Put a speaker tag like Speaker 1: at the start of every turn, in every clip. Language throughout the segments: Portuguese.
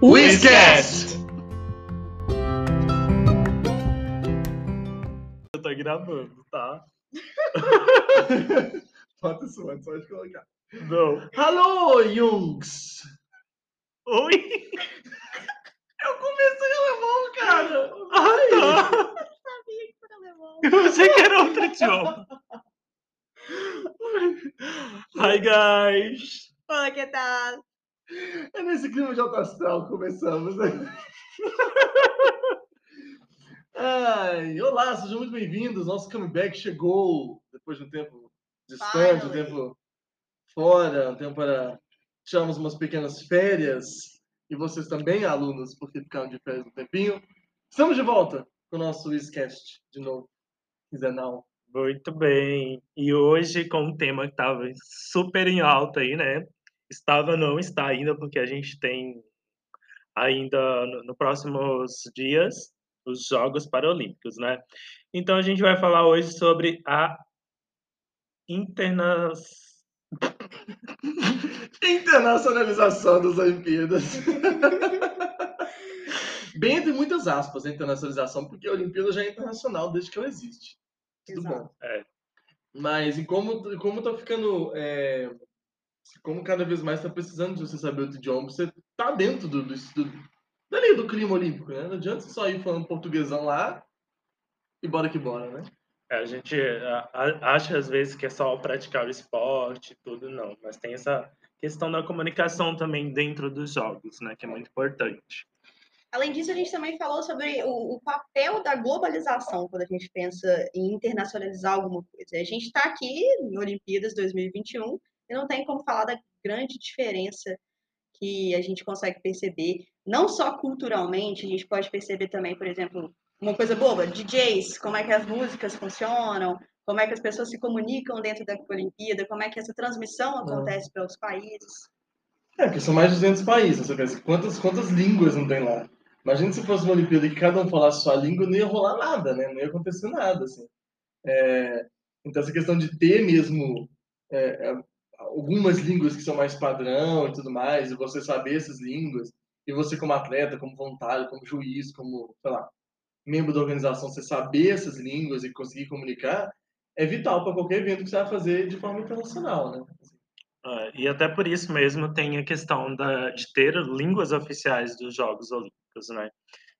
Speaker 1: Whiscast!
Speaker 2: Eu tô gravando, tá?
Speaker 1: Bota isso antes, pode colocar.
Speaker 2: Não.
Speaker 1: Alô, Jungs!
Speaker 2: Oi?
Speaker 1: Eu comecei alemão, cara!
Speaker 2: Ah, tá.
Speaker 3: sabia que era alemão.
Speaker 2: Eu pensei que era outro idioma. Hi, guys.
Speaker 3: Oi, que tal?
Speaker 1: É nesse clima de astral que começamos, né? Ai, olá, sejam muito bem-vindos. Nosso comeback chegou depois de um tempo distante, um tempo fora, um tempo para tirarmos umas pequenas férias. E vocês também, alunos, porque ficaram de férias um tempinho. Estamos de volta com o nosso Whiscast de novo, quinzenal.
Speaker 2: Muito bem. E hoje, com um tema que estava super em alta aí, né? Estava, não está ainda, porque a gente tem ainda no, no próximos dias os Jogos Paralímpicos, né? Então a gente vai falar hoje sobre a interna...
Speaker 1: Internacionalização das Olimpíadas. Bem entre muitas aspas, a internacionalização, porque a Olimpíada já é internacional desde que ela existe. Tudo
Speaker 3: Exato.
Speaker 1: bom.
Speaker 2: É.
Speaker 1: Mas e como, como tá ficando. é, como cada vez mais tá precisando de você saber outro idioma, você tá dentro do, do, do, dali do clima olímpico, né? Não adianta você só ir falando portuguesão lá e bora que bora, né?
Speaker 2: É, A gente acha às vezes que é só praticar o esporte e tudo, não. Mas tem essa questão da comunicação também dentro dos jogos, né? Que é muito importante.
Speaker 3: Além disso, a gente também falou sobre o, o papel da globalização quando a gente pensa em internacionalizar alguma coisa. A gente está aqui em Olimpíadas 2021 e não tem como falar da grande diferença que a gente consegue perceber, não só culturalmente, a gente pode perceber também, por exemplo, uma coisa boba, DJs, como é que as músicas funcionam, como é que as pessoas se comunicam dentro da Olimpíada, como é que essa transmissão acontece para os países.
Speaker 1: É, porque são mais de 200 países, você pensa, quantas, quantas línguas não tem lá? Imagina se fosse uma Olimpíada e que cada um falasse sua língua, não ia rolar nada, né? Não ia acontecer nada, assim. É, então, essa questão de ter mesmo é, é, algumas línguas que são mais padrão e tudo mais, e você saber essas línguas, e você como atleta, como voluntário, como juiz, como, sei lá, membro da organização, você saber essas línguas e conseguir comunicar, é vital para qualquer evento que você vai fazer de forma internacional, né?
Speaker 2: Ah, e até por isso mesmo tem a questão da, de ter línguas oficiais dos Jogos Olímpicos, né?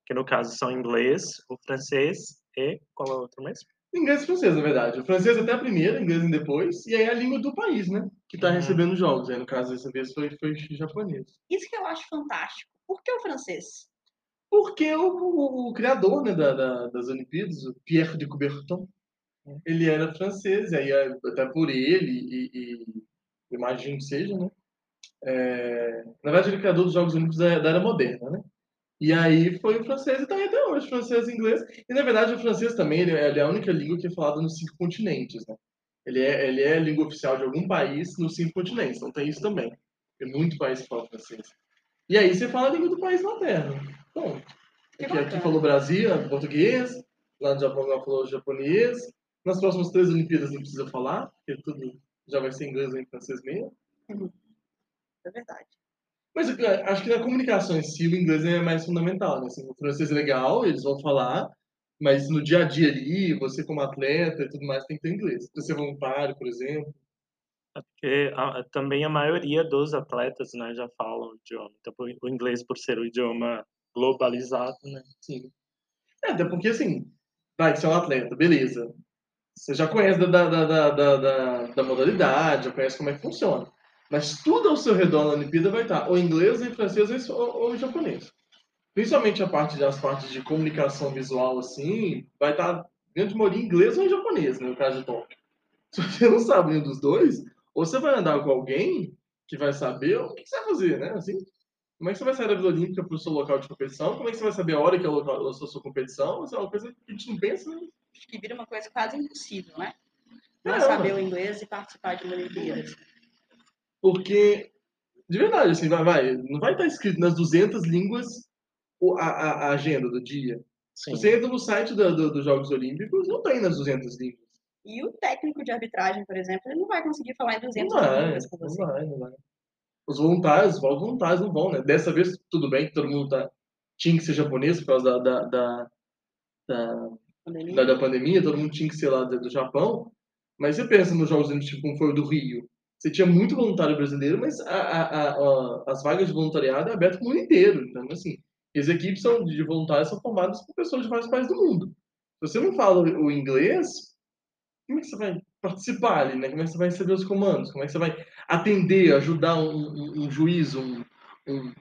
Speaker 2: Que no caso são inglês, o francês e qual é o outro mesmo?
Speaker 1: Inglês e francês, na verdade. O francês até a primeira, inglês em depois, e aí é a língua do país, né? Que está
Speaker 2: Uhum.
Speaker 1: recebendo os jogos. Aí, no caso, dessa vez foi, foi japonês.
Speaker 3: Isso que eu acho fantástico. Por que o francês?
Speaker 1: Porque o, o- o criador né, da- da- das Olimpíadas, o Pierre de Coubertin, ele era francês, e aí é até por ele, e, e imagino que seja, né? É, na verdade, ele é criador dos Jogos Olímpicos da, da Era Moderna, né? E aí foi o francês e tá até hoje, francês e inglês. E na verdade o francês também ele, ele é a única língua que é falada nos cinco continentes, né? Ele é, ele é a língua oficial de algum país nos cinco continentes, então tem isso também. Tem muito país que fala francês. E aí você fala a língua do país na Terra. Bom,
Speaker 3: Que
Speaker 1: aqui, aqui falou Brasil, português, lá no Japão ela falou japonês. Nas próximas três Olimpíadas não precisa falar, porque tudo já vai ser inglês ou em francês mesmo.
Speaker 3: É verdade.
Speaker 1: Mas acho que na comunicação em si, o inglês é mais fundamental, né? Assim, o francês é legal, eles vão falar, mas no dia a dia ali, você como atleta e tudo mais, tem que ter inglês. Você é voluntário, por exemplo.
Speaker 2: É Porque a- também a maioria dos atletas, né, já falam o idioma. Então, o inglês, por ser o idioma globalizado, né?
Speaker 1: Sim. É, até porque assim, vai que você é um atleta, beleza. Você já conhece da, da, da, da, da- da modalidade, já conhece como é que funciona. Mas tudo ao seu redor na Olimpíada vai estar ou inglês, ou em francês, ou, ou em japonês. Principalmente a parte das partes de comunicação visual, assim, vai estar grande maioria em inglês ou em japonês, né, no caso de Tóquio. Se você não sabe nenhum dos dois, ou você vai andar com alguém que vai saber o que você vai fazer, né? Assim, como é que você vai sair da Vila Olímpica para o seu local de competição? Como é que você vai saber a hora que é o local da sua, sua competição? Isso é uma coisa que a gente não pensa, né?
Speaker 3: Que vira uma coisa quase impossível, né? Não
Speaker 1: É,
Speaker 3: saber o inglês e participar de uma Olimpíada.
Speaker 1: Porque, de verdade, assim, vai, vai, não vai estar escrito nas 200 línguas a, a, a agenda do dia.
Speaker 2: Sim.
Speaker 1: Se você entra no site da- do- dos Jogos Olímpicos, não tem nas 200 línguas.
Speaker 3: E o técnico de arbitragem, por exemplo, ele não vai conseguir falar em
Speaker 1: Não
Speaker 3: 200
Speaker 1: vai,
Speaker 3: línguas com
Speaker 1: não
Speaker 3: você.
Speaker 1: vai, não vai. os voluntários, os voluntários não vão, né? Dessa vez, tudo bem que todo mundo tá, tinha que ser japonês por causa da, da, da, da,
Speaker 3: Pandemia.
Speaker 1: da, da pandemia, todo mundo tinha que ser lá do, do Japão. Mas você pensa nos Jogos Olímpicos, tipo, como foi o do Rio. Você tinha muito voluntário brasileiro, mas a, a, a, as vagas de voluntariado é aberto para o mundo inteiro. Então, assim, as equipes são, de voluntários são formadas por pessoas de vários países do mundo. Se você não fala o inglês, como é que você vai participar ali, né? Como é que você vai receber os comandos? Como é que você vai atender, ajudar um, um, um juiz, um, um,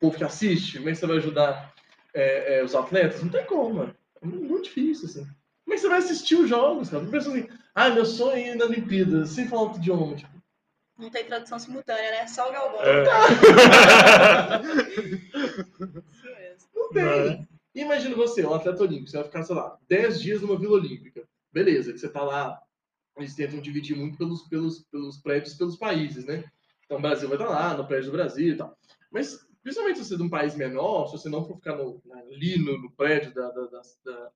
Speaker 1: povo que assiste? Como é que você vai ajudar é, é, os atletas? Não tem como, mano. É muito difícil, assim. Como é que você vai assistir os jogos, cara? Pensa assim, ah, meu sonho é ir na Olimpíada, sem falar outro idioma. Tipo,
Speaker 3: Não tem tradução simultânea, né? Só o Galvão.
Speaker 2: É.
Speaker 3: Isso mesmo.
Speaker 1: não tem. E Imagina você, um atleta olímpico, você vai ficar, sei lá, 10 dias numa Vila Olímpica. Beleza, que você tá lá, eles tentam dividir muito pelos, pelos, pelos prédios, pelos países, né? Então o Brasil vai estar lá, no prédio do Brasil e tal. Mas, principalmente se você é de um país menor, se você não for ficar no, ali no, no prédio da, da, da, da-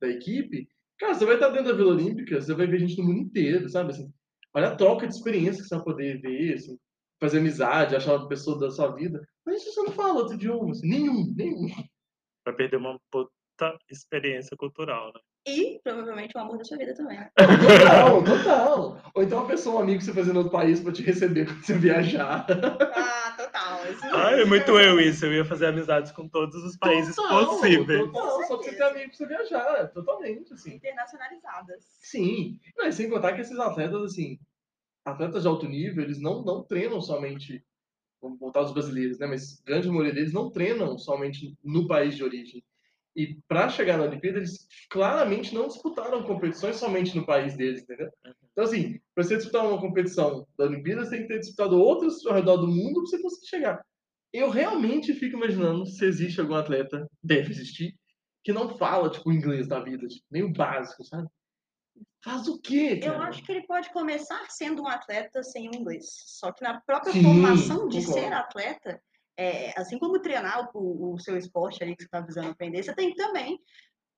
Speaker 1: da equipe, cara, você vai estar dentro da Vila Olímpica, você vai ver gente do mundo inteiro, sabe? Assim, olha a troca de experiência que você vai poder ver, assim, fazer amizade, achar uma pessoa da sua vida. Mas se você não fala outro idioma, assim, nenhum, nenhum.
Speaker 2: Vai perder uma puta experiência cultural, né?
Speaker 3: E provavelmente o amor da sua vida também.
Speaker 1: Total, total. Ou então uma pessoa, um amigo que você fazer no outro país pra te receber quando você viajar.
Speaker 3: Ah, total. Isso
Speaker 2: Ah, é muito eu isso. Eu ia fazer amizades com todos os países
Speaker 1: Total,
Speaker 2: possíveis.
Speaker 1: Total, só pra você ter amigo pra você viajar. Totalmente, assim.
Speaker 3: Internacionalizadas.
Speaker 1: Sim. Não, e sem contar que esses atletas, assim, atletas de alto nível, eles não, não treinam somente, vamos voltar aos brasileiros, né? Mas grande maioria deles não treinam somente no país de origem. E para chegar na Olimpíada, eles claramente não disputaram competições somente no país deles, entendeu? Então, assim, para você disputar uma competição da Olimpíada, você tem que ter disputado outras ao redor do mundo para você conseguir chegar. Eu realmente fico imaginando se existe algum atleta, deve existir, que não fala, tipo, o inglês da vida, tipo, nem o básico, sabe? Faz o quê,
Speaker 3: Eu
Speaker 1: cara?
Speaker 3: acho que ele pode começar sendo um atleta sem o inglês. Só que na própria
Speaker 1: Sim,
Speaker 3: formação de
Speaker 1: concordo.
Speaker 3: ser atleta, é, assim como treinar o, o seu esporte ali que você está visando aprender, você tem que também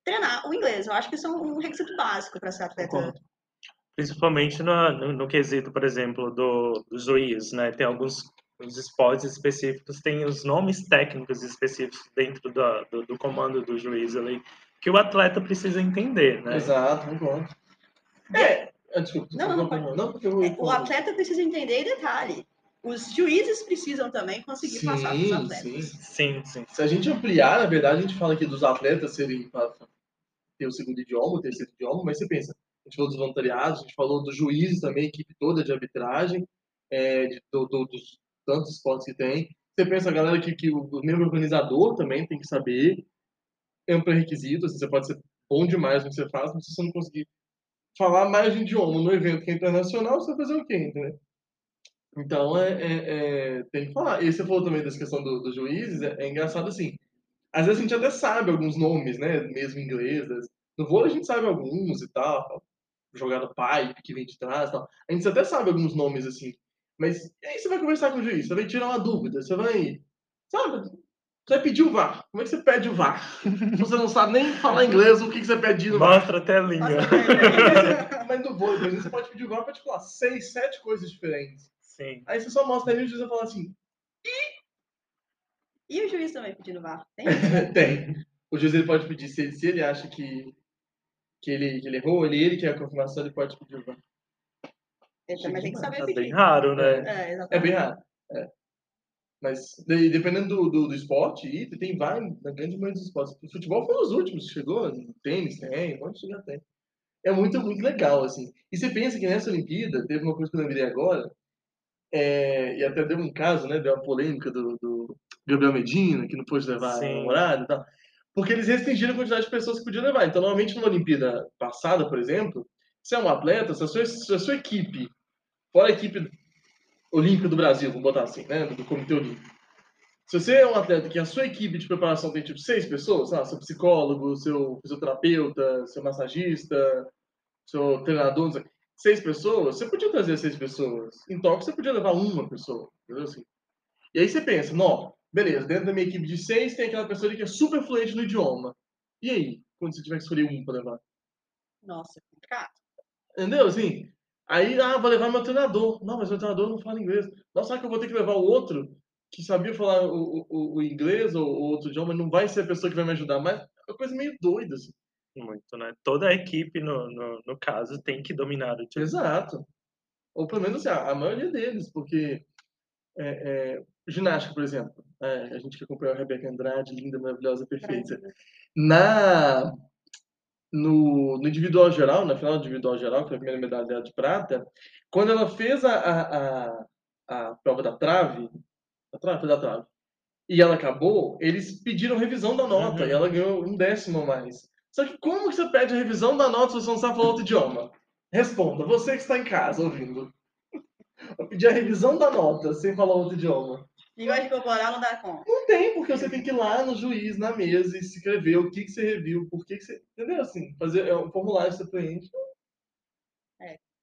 Speaker 3: treinar o inglês. Eu acho que isso é um requisito básico para ser atleta.
Speaker 1: Concordo.
Speaker 2: Principalmente no, no, no quesito, por exemplo, do, do juiz, né? Tem alguns os esportes específicos, tem os nomes técnicos específicos dentro da- do, do comando do juiz ali, que o atleta precisa entender, né?
Speaker 1: Exato, concordo. É, ah, desculpa,
Speaker 3: Não, não,
Speaker 1: desculpa,
Speaker 3: pode-
Speaker 1: não, porque eu...
Speaker 3: É, O atleta precisa entender e detalhe. Os juízes precisam também conseguir passar para os
Speaker 1: Sim,
Speaker 3: atletas.
Speaker 1: sim.
Speaker 2: Sim, sim.
Speaker 1: Se a gente ampliar, na verdade, a gente fala aqui dos atletas serem para ter o segundo idioma, o terceiro idioma, mas você pensa, a gente falou dos voluntariados, a gente falou dos juízes também, a equipe toda de arbitragem, é, de, do- do- dos tantos esportes que tem. Você pensa a galera que, que o, o mesmo organizador também tem que saber, é um pré-requisito, assim, você pode ser bom demais no que você faz, mas se você não conseguir falar mais de um idioma no evento que é internacional, você vai fazer o quê, entendeu? Então, é, é- é, tem que falar. E você falou também dessa questão do- dos juízes, é, é engraçado assim. Às vezes a gente até sabe alguns nomes, né? Mesmo em inglês. né, No vôlei a gente sabe alguns e tal. Jogada pipe que vem de trás e tal. A gente até sabe alguns nomes assim. Mas e aí você vai conversar com o juiz, você vai tirar uma dúvida, você vai. Sabe? Você vai pedir o VAR. Como é que você pede o VAR? Você não sabe nem falar inglês, o que, que você pede no VAR?
Speaker 2: Mostra a telinha.
Speaker 3: Nossa,
Speaker 1: Mas no vôlei, você pode pedir o VAR pra, tipo, lá, seis, sete coisas diferentes.
Speaker 2: Sim.
Speaker 1: Aí você só mostra ali e o juiz vai falar assim,
Speaker 3: E o juiz também pedindo VAR? Tem?
Speaker 1: Tem. O juiz ele pode pedir, se ele, se ele acha que, que, ele, que ele errou, ele, ele quer a confirmação, ele pode pedir o VAR.
Speaker 3: Ele também tem que saber
Speaker 2: Tá bem
Speaker 3: pedir.
Speaker 2: raro, né?
Speaker 3: É,
Speaker 1: É
Speaker 3: exatamente.
Speaker 1: bem raro. É. Mas de- dependendo do, do, do esporte, e tem vários, na grande maioria dos esportes. O futebol foi os últimos que chegou, no tênis tem, um monte já tem. É muito, muito legal, assim. E você pensa que nessa Olimpíada, teve uma coisa que eu lembrei agora, é, e até deu um caso, né? Deu uma polêmica do, do Gabriel Medina, que não pôde levar
Speaker 2: Sim.
Speaker 1: o horário e tal. Porque eles restringiram a quantidade de pessoas que podiam levar. Então, normalmente, numa Olimpíada passada, por exemplo, se é um atleta, se a sua, se a sua equipe, fora a equipe olímpica do Brasil, vamos botar assim, né? Do Comitê Olímpico. Se você é um atleta que a sua equipe de preparação tem tipo seis pessoas, sei lá, seu psicólogo, seu fisioterapeuta, seu massagista, seu treinador, não sei, seis pessoas, você podia trazer seis pessoas. Em Tóquio você podia levar uma pessoa, entendeu assim? E aí você pensa, não, beleza, dentro da minha equipe de seis tem aquela pessoa ali que é super fluente no idioma. E aí, quando você tiver que escolher um para levar?
Speaker 3: Nossa, é complicado.
Speaker 1: Entendeu? Assim, Aí, ah, vou levar meu treinador. Não, mas meu treinador não fala inglês. Não, será que eu vou ter que levar o outro que sabia falar o, o, o inglês ou, ou outro idioma? Não vai ser a pessoa que vai me ajudar. Mas é uma coisa meio doida, assim.
Speaker 2: Muito, né? Toda a equipe, no, no, no caso, tem que dominar o idioma.
Speaker 1: Exato. Ou pelo menos assim, a, a maioria deles, porque é, é, ginástica, por exemplo. É, a gente que acompanhou a Rebeca Andrade, linda, maravilhosa, perfeita. Na, no, no individual geral, na final do individual geral, que foi a primeira medalha dela de prata, quando ela fez a, a, a, a prova da trave, da trave, da trave, e ela acabou, eles pediram revisão da nota,
Speaker 2: Uhum.
Speaker 1: e ela ganhou um décimo a mais. Só que como que você pede a revisão da nota se você não sabe falar outro idioma? Responda, você que está em casa ouvindo. Eu pedi a revisão da nota sem falar outro idioma.
Speaker 3: Linguagem corporal não dá conta.
Speaker 1: Não tem, porque você tem que ir lá no juiz, na mesa, e escrever o que, que você reviu, por que, que você. Entendeu? Assim, fazer é um formulário que você preenche.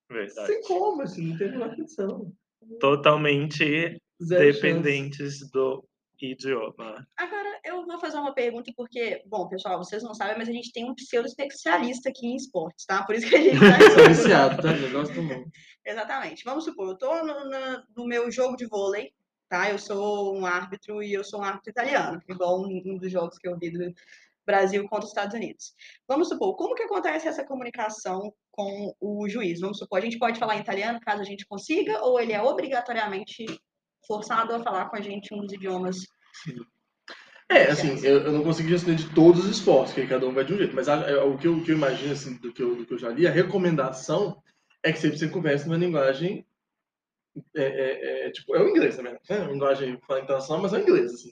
Speaker 2: Verdade.
Speaker 1: Sem como, assim, não tem nenhuma atenção.
Speaker 2: Totalmente
Speaker 1: Zero
Speaker 2: dependentes do idioma.
Speaker 3: Agora, eu vou fazer uma pergunta, porque, bom, pessoal, vocês não sabem, mas a gente tem um pseudo-especialista aqui em esportes, tá? Por isso que a gente tá
Speaker 1: viciado, tá? Eu gosto muito.
Speaker 3: Exatamente. Vamos supor, eu tô no, na- no meu jogo de vôlei, tá? Eu sou um árbitro e eu sou um árbitro italiano, igual um, um dos jogos que eu vi do Brasil contra os Estados Unidos. Vamos supor, como que acontece essa comunicação com o juiz? Vamos supor, a gente pode falar em italiano caso a gente consiga, ou ele é obrigatoriamente forçado a falar com a gente um dos idiomas?
Speaker 1: É, assim, eu, eu não consegui responder de todos os esportes, porque cada um vai de um jeito, mas a- é, o, que eu, o que eu imagino, assim, do que eu, do que eu já li, a recomendação é que sempre você converse numa linguagem. É, é, é, tipo, é o inglês também, né? É uma linguagem internacional, mas é o inglês, assim.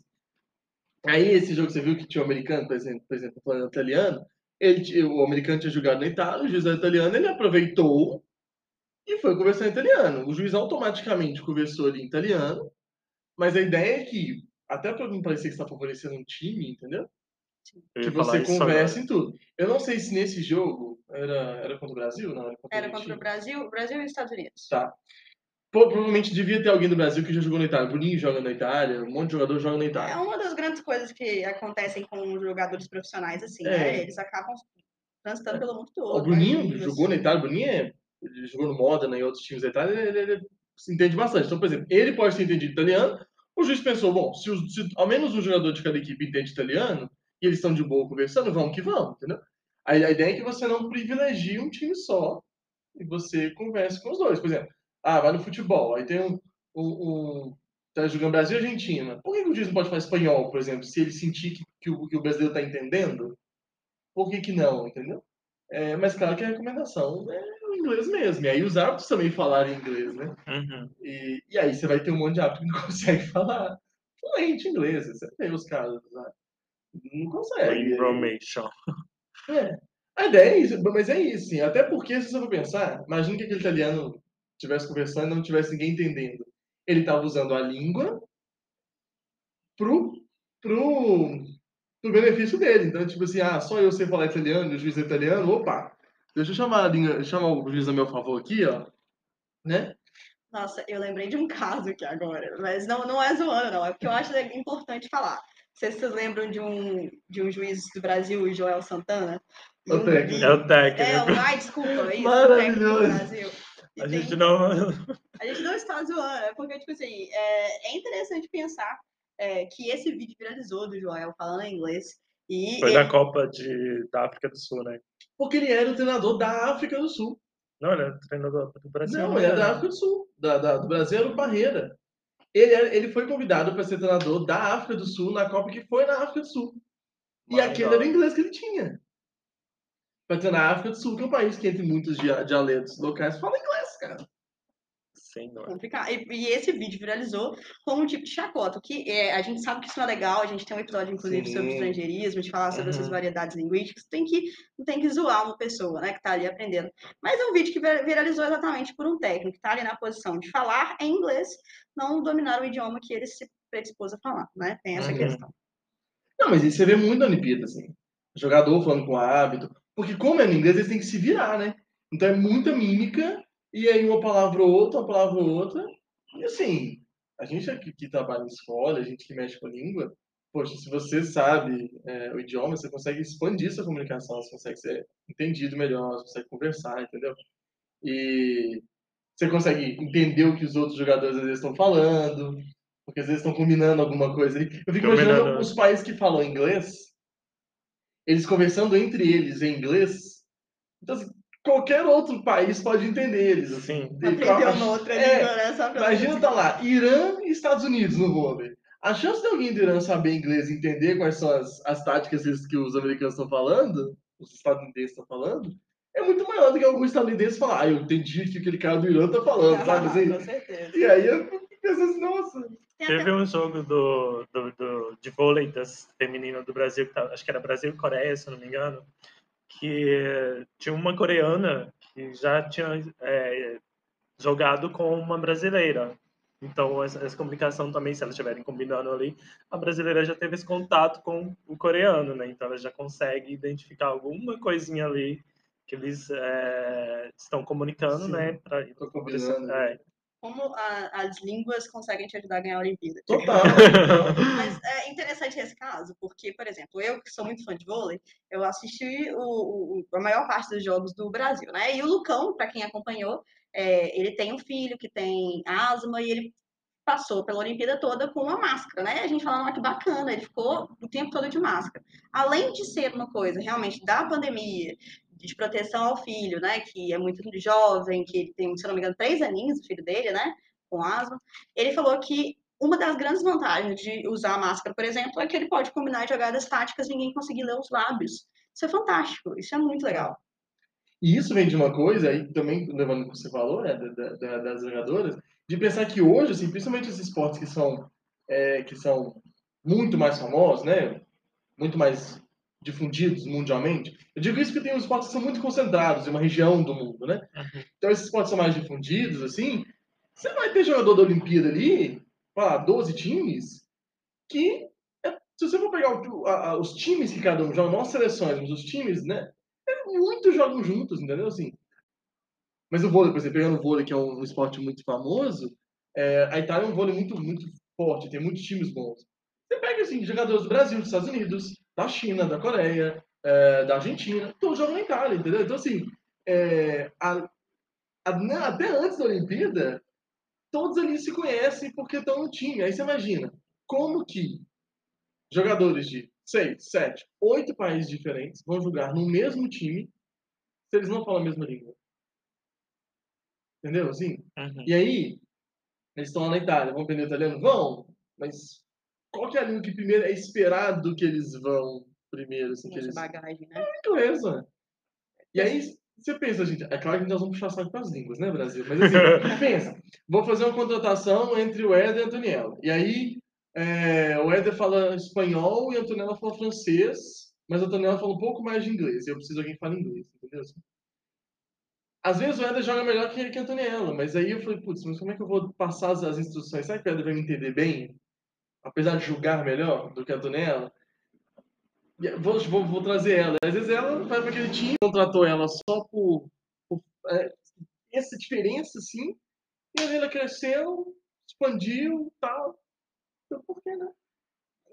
Speaker 1: Aí, esse jogo que você viu que tinha o americano, por exemplo, por exemplo falando italiano, ele, o americano tinha jogado na Itália, o juiz italiano, ele aproveitou e foi conversar em italiano. O juiz automaticamente conversou ali em italiano, mas a ideia é que, até para não parecer que você está favorecendo um time, entendeu?
Speaker 2: Eu
Speaker 1: Que você conversa em tudo. Eu não sei se nesse jogo era, era contra o Brasil, não? Era contra,
Speaker 3: Era contra o. Brasil, Brasil e Estados Unidos.
Speaker 1: Tá. Pô, provavelmente devia ter alguém do Brasil que já jogou na Itália. Bruninho joga na Itália, um monte de jogador joga na
Speaker 3: É
Speaker 1: Itália.
Speaker 3: uma das grandes coisas que acontecem com os jogadores profissionais, assim,
Speaker 1: É.
Speaker 3: né? Eles acabam transitando pelo mundo todo.
Speaker 1: O Bruninho
Speaker 3: línguas.
Speaker 1: jogou na Itália, o Bruninho é, jogou no Modena e outros times da Itália, ele, ele- ele se entende bastante. Então, por exemplo, ele pode ter entendido italiano, o juiz pensou, bom, se, os- se ao menos um jogador de cada equipe entende italiano, e eles estão de boa conversando, vamos que vamos, entendeu? Aí a ideia é que você não privilegie um time só, e você converse com os dois. Por exemplo, ah, vai no futebol, aí tem um, um, um tá jogando Brasil e Argentina. Por que, que o juiz não pode falar espanhol, por exemplo, se ele sentir que, que o, que o brasileiro está entendendo? Por que, que não, entendeu? É, mas claro que a recomendação é o inglês mesmo. E aí os árbitros também falarem inglês, né?
Speaker 2: Uhum.
Speaker 1: E, e aí você vai ter um monte de árbitro que não consegue falar fluente inglês. Você tem os caras, né? Não consegue.
Speaker 2: Information.
Speaker 1: É. A ideia é isso, mas é isso, sim. Até porque, se você for pensar, imagina que aquele italiano estivesse conversando e não tivesse ninguém entendendo. Ele estava usando a língua pro, pro, pro benefício dele. Então, tipo assim, ah, só eu sei falar italiano e o juiz é italiano, opa, deixa eu chamar, a língua, chamar o juiz a meu favor aqui, ó. Né?
Speaker 3: Nossa, eu lembrei de um caso aqui agora, mas não, não é zoando, não. É porque eu acho importante falar. Não sei se vocês lembram de um, de um juiz do Brasil, o Joel Santana. E
Speaker 1: O
Speaker 3: um-
Speaker 1: técnico.
Speaker 2: É o
Speaker 3: É, o,
Speaker 2: técnico.
Speaker 3: ai, desculpa, isso, o técnico do
Speaker 1: Maravilhoso.
Speaker 3: Brasil. E
Speaker 2: A
Speaker 3: tem-
Speaker 2: gente não.
Speaker 3: A gente não está zoando, é porque, tipo assim, é, é interessante pensar é, que esse vídeo viralizou do Joel falando em inglês. E
Speaker 2: Foi
Speaker 3: ele-
Speaker 2: da Copa de, da África do Sul, né?
Speaker 1: Porque ele era o treinador da África do Sul.
Speaker 2: Não, ele é treinador do Brasil.
Speaker 1: Não,
Speaker 2: né?
Speaker 1: ele é da África do Sul. Da, da- do Brasil era o Barreira. Ele, era- ele foi convidado para ser treinador da África do Sul na Copa que foi na África do Sul. E aquele
Speaker 2: God.
Speaker 1: era o inglês que ele tinha. Pra treinar a África do Sul, que é um país que, entre muitos dia- dialetos locais, fala inglês, cara.
Speaker 2: Senhor.
Speaker 3: complicado. E, e esse vídeo viralizou como um tipo de chacota, que é, a gente sabe que isso não é legal, a gente tem um episódio, inclusive,
Speaker 1: Sim.
Speaker 3: sobre estrangeirismo, de falar sobre essas
Speaker 2: Uhum.
Speaker 3: variedades linguísticas, tem que, não tem que zoar uma pessoa, né, que tá ali aprendendo. Mas é um vídeo que vir- viralizou exatamente por um técnico que tá ali na posição de falar em inglês, não dominar o idioma que ele se predispôs a falar, né, tem essa
Speaker 2: Uhum.
Speaker 3: questão.
Speaker 1: Não, mas isso você vê muito na Olimpíada, assim. Jogador falando com hábito. Porque como é no inglês, eles têm que se virar, né? Então é muita mímica, e aí uma palavra ou outra, uma palavra ou outra. E assim, a gente aqui que trabalha em escola, a gente que mexe com a língua, poxa, se você sabe é, o idioma, você consegue expandir sua comunicação, você consegue ser entendido melhor, você consegue conversar, entendeu? E, você consegue entender o que os outros jogadores às vezes estão falando, porque às vezes estão combinando alguma coisa ali. Eu fico imaginando
Speaker 2: Combinando.
Speaker 1: os países que falam inglês, eles conversando entre eles em inglês. Então, assim, qualquer outro país pode entender eles. Assim.
Speaker 2: Sim.
Speaker 1: De-
Speaker 3: Aprendeu uma outra
Speaker 1: é,
Speaker 3: língua, né? Só pra
Speaker 1: Imagina tá lá, Irã e Estados Unidos no vôlei. A chance de alguém do Irã saber inglês e entender quais são as, as táticas que os americanos estão falando, os estadunidenses estão falando, é muito maior do que algum estadunidense falar, ah, eu entendi o que aquele cara do Irã tá falando, sabe? Assim?
Speaker 3: Com certeza.
Speaker 1: E aí eu pensando assim, nossa,
Speaker 2: Teve um jogo do, do, do- de vôlei das feminino do Brasil, que tava- acho que era Brasil e Coreia, se eu não me engano, que tinha uma coreana que já tinha é, jogado com uma brasileira. Então, essa, essa comunicação também, se elas estiverem combinando ali, a brasileira já teve esse contato com o coreano, né? Então, ela já consegue identificar alguma coisinha ali que eles é, estão comunicando,
Speaker 1: Sim.
Speaker 2: né? Pra,
Speaker 1: Tô combinando.
Speaker 2: é.
Speaker 3: Como a- as línguas conseguem te ajudar a ganhar a Olimpíada.
Speaker 1: total.
Speaker 3: Mas é interessante esse caso, porque, por exemplo, eu que sou muito fã de vôlei, eu assisti o, o- a maior parte dos jogos do Brasil, né? E o Lucão, para quem acompanhou, é, ele tem um filho que tem asma e ele passou pela Olimpíada toda com uma máscara, né? A gente falando, ah, que bacana, ele ficou o tempo todo de máscara. Além de ser uma coisa realmente da pandemia, de proteção ao filho, né? Que é muito jovem, que ele tem, se não me engano, três aninhos, o filho dele, né? Com asma. Ele falou que uma das grandes vantagens de usar a máscara, por exemplo, é que ele pode combinar jogadas táticas e ninguém conseguir ler os lábios. Isso é fantástico, isso é muito legal.
Speaker 1: E isso vem de uma coisa, aí também levando o que você falou, né, da- da- das jogadoras, de pensar que hoje, assim, principalmente esses esportes que são, é, que são muito mais famosos, né, muito mais difundidos mundialmente. Eu digo isso porque tem uns esportes que são muito concentrados em uma região do mundo, né?
Speaker 2: Uhum.
Speaker 1: Então esses esportes são mais difundidos, assim, você vai ter jogador da Olimpíada ali, lá, 12 times, que é- se você for pegar o- a- a- os times que cada um joga, não as seleções, mas os times, né? É muito jogam juntos, entendeu? Assim. Mas o vôlei, por exemplo, pegando o vôlei, que é um esporte muito famoso, é, a Itália é um vôlei muito, muito forte, tem muitos times bons. Você pega, assim, jogadores do Brasil, dos Estados Unidos, da China, da Coreia, é, da Argentina, todos jogam na Itália, entendeu? Então, assim, é, a- a- né, até antes da Olimpíada, todos ali se conhecem porque estão no time. Aí você imagina, como que jogadores de seis, sete, oito países diferentes vão jogar no mesmo time se eles não falam a mesma língua? Entendeu? Assim,
Speaker 2: Uhum.
Speaker 1: e aí, eles estão lá na Itália, vão aprender italiano? Vão, mas qual que é a língua que primeiro é esperado que eles vão primeiro? Assim, que eles...
Speaker 3: bagagem, né?
Speaker 1: Inglês, né? E aí, você pensa, gente, é claro que nós vamos puxar saco para as línguas, né, Brasil? Mas assim, pensa, vou fazer uma contratação entre o Éder e a Antoniela. E aí, é, o Éder fala espanhol e a Antoniela fala francês, mas a Antoniela fala um pouco mais de inglês. E eu preciso de alguém que fale inglês, entendeu? Às vezes o Éder joga melhor que, que a Antoniela, mas aí eu falei, putz, mas como é que eu vou passar as, as instruções? Será que o Éder vai me entender bem? Apesar de julgar melhor do que a Antoniela? Eu Vou, vou, vou trazer ela. Às vezes ela vai para aquele time, contratou ela só por, por é, essa diferença, assim, e aí ela cresceu, expandiu tal. Então, por que não?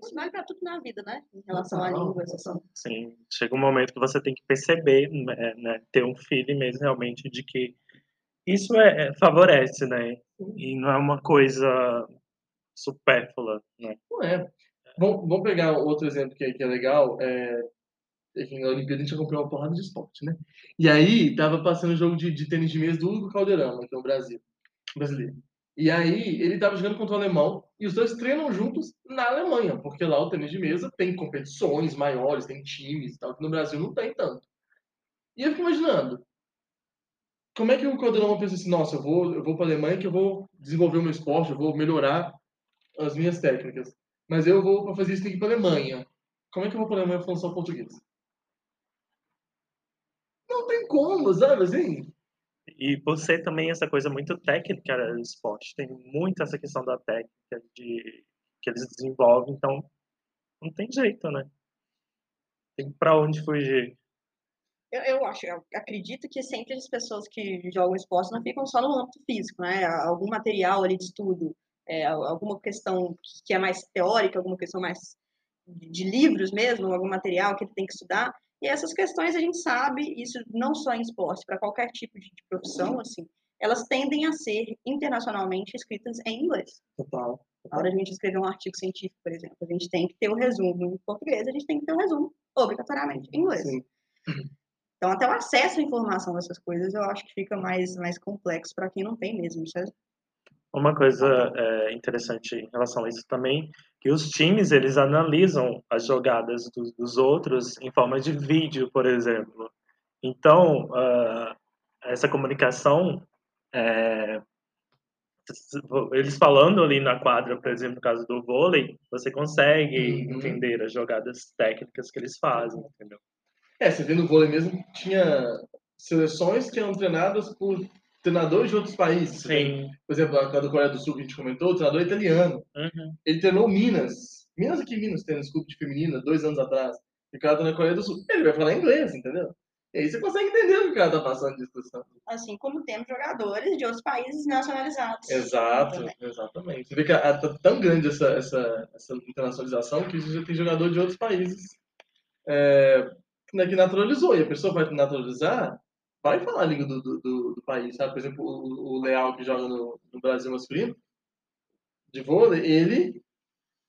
Speaker 3: Isso vale para tudo na vida, né? Em relação a
Speaker 1: Total,
Speaker 3: línguas.
Speaker 1: total.
Speaker 3: Assim.
Speaker 2: Sim, chega um momento que você tem que perceber, né, né, ter um feeling mesmo realmente de que isso é, é- favorece, né? E não é uma coisa supérflua, né?
Speaker 1: Não é. Vamos, vamos pegar outro exemplo que, é- que é legal. É, enfim, na Olimpíada a gente acompanhou uma porrada de esporte, né? E aí tava passando o jogo de, de tênis de mesa do Hugo Calderama, que é o Brasil, brasileiro. E aí ele tava jogando contra o alemão e os dois treinam juntos na Alemanha, porque lá o tênis de mesa tem competições maiores, tem times e tal, que no Brasil não tem tanto. E eu fico imaginando, como é que o Calderama pensa assim, nossa, eu vou, eu vou para a Alemanha que eu vou desenvolver o meu esporte, eu vou melhorar as minhas técnicas. Mas eu vou para fazer isso tem que ir para a Alemanha. Como é que eu vou para a Alemanha falando só português? Não tem como, sabe assim?
Speaker 2: E ser também essa coisa muito técnica né, do esporte, tem muito essa questão da técnica de, que eles desenvolvem, então não tem jeito, né? Tem pra onde fugir.
Speaker 3: Eu, eu acho, eu acredito que sempre as pessoas que jogam esporte não ficam só no âmbito físico, né? Algum material ali de estudo, é, alguma questão que é mais teórica, alguma questão mais de, livros mesmo, algum material que ele tem que estudar. E essas questões a gente sabe, isso não só em esporte, para qualquer tipo de, profissão, assim, elas tendem a ser internacionalmente escritas em inglês.
Speaker 1: Total.
Speaker 3: Na hora de a gente escrever um artigo científico, por exemplo, a gente tem que ter o resumo em português, a gente tem que ter o resumo obrigatoriamente em inglês.
Speaker 1: Sim.
Speaker 3: Então, até o acesso à informação dessas coisas eu acho que fica mais, mais complexo para quem não tem mesmo. Isso é
Speaker 2: Uma coisa é, interessante em relação a isso também, que os times eles analisam as jogadas dos, dos outros em forma de vídeo, por exemplo. Então, ah, essa comunicação, é, eles falando ali na quadra, por exemplo, no caso do vôlei, você consegue
Speaker 1: Uhum.
Speaker 2: entender as jogadas técnicas que eles fazem, entendeu?
Speaker 1: É, você vê no vôlei mesmo, tinha seleções que eram treinadas por treinadores de outros países. Tem,
Speaker 2: Sim.
Speaker 1: por exemplo, a do Coreia do Sul que a gente comentou, o treinador italiano.
Speaker 2: Uhum.
Speaker 1: Ele treinou Minas. Minas aqui, Minas, tênis clube de feminina, dois anos atrás. E o cara tá na Coreia do Sul. Ele vai falar inglês, entendeu? E aí você consegue entender o que o cara tá passando de discussão.
Speaker 3: assim como temos jogadores de outros países nacionalizados.
Speaker 1: Exato,
Speaker 3: Também.
Speaker 1: exatamente. Você vê que a- a- tá tão grande essa, essa, essa internacionalização que já tem jogador de outros países é, né, que naturalizou. E a pessoa vai naturalizar, vai falar a língua do, do, do- do país, sabe? Por exemplo, o, o Leal que joga no, no Brasil masculino, de vôlei, ele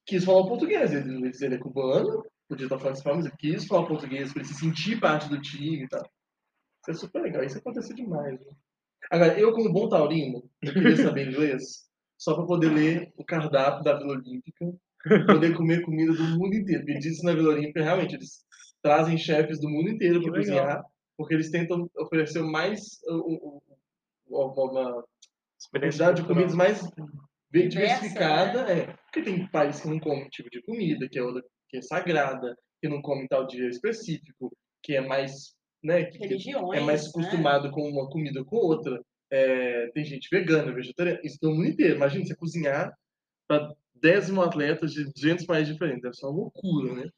Speaker 1: quis falar português. Ele, ele, ele é cubano, podia estar falando espanhol, mas ele quis falar português para ele se sentir parte do time e tal. Isso é super legal. Isso aconteceu demais. Né? Agora, eu, como bom taurino, eu queria saber inglês só para poder ler o cardápio da Vila Olímpica, poder comer comida do mundo inteiro. Porque disso na Vila Olímpica, realmente, eles trazem chefes do mundo inteiro para cozinhar, porque eles tentam oferecer mais uma, uma quantidade de comidas mais bem
Speaker 3: Diversa,
Speaker 1: diversificada. É, porque tem países que não comem um tipo de comida, que é outra que é sagrada, que não come tal dia específico, que é mais, né, que,
Speaker 3: Religiões.
Speaker 1: é mais
Speaker 3: né?
Speaker 1: acostumado com uma comida ou com outra. É, tem gente vegana, vegetariana, isso no mundo inteiro. Imagina você cozinhar para 10 mil atletas de 200 países diferentes. Deve ser uma loucura, né?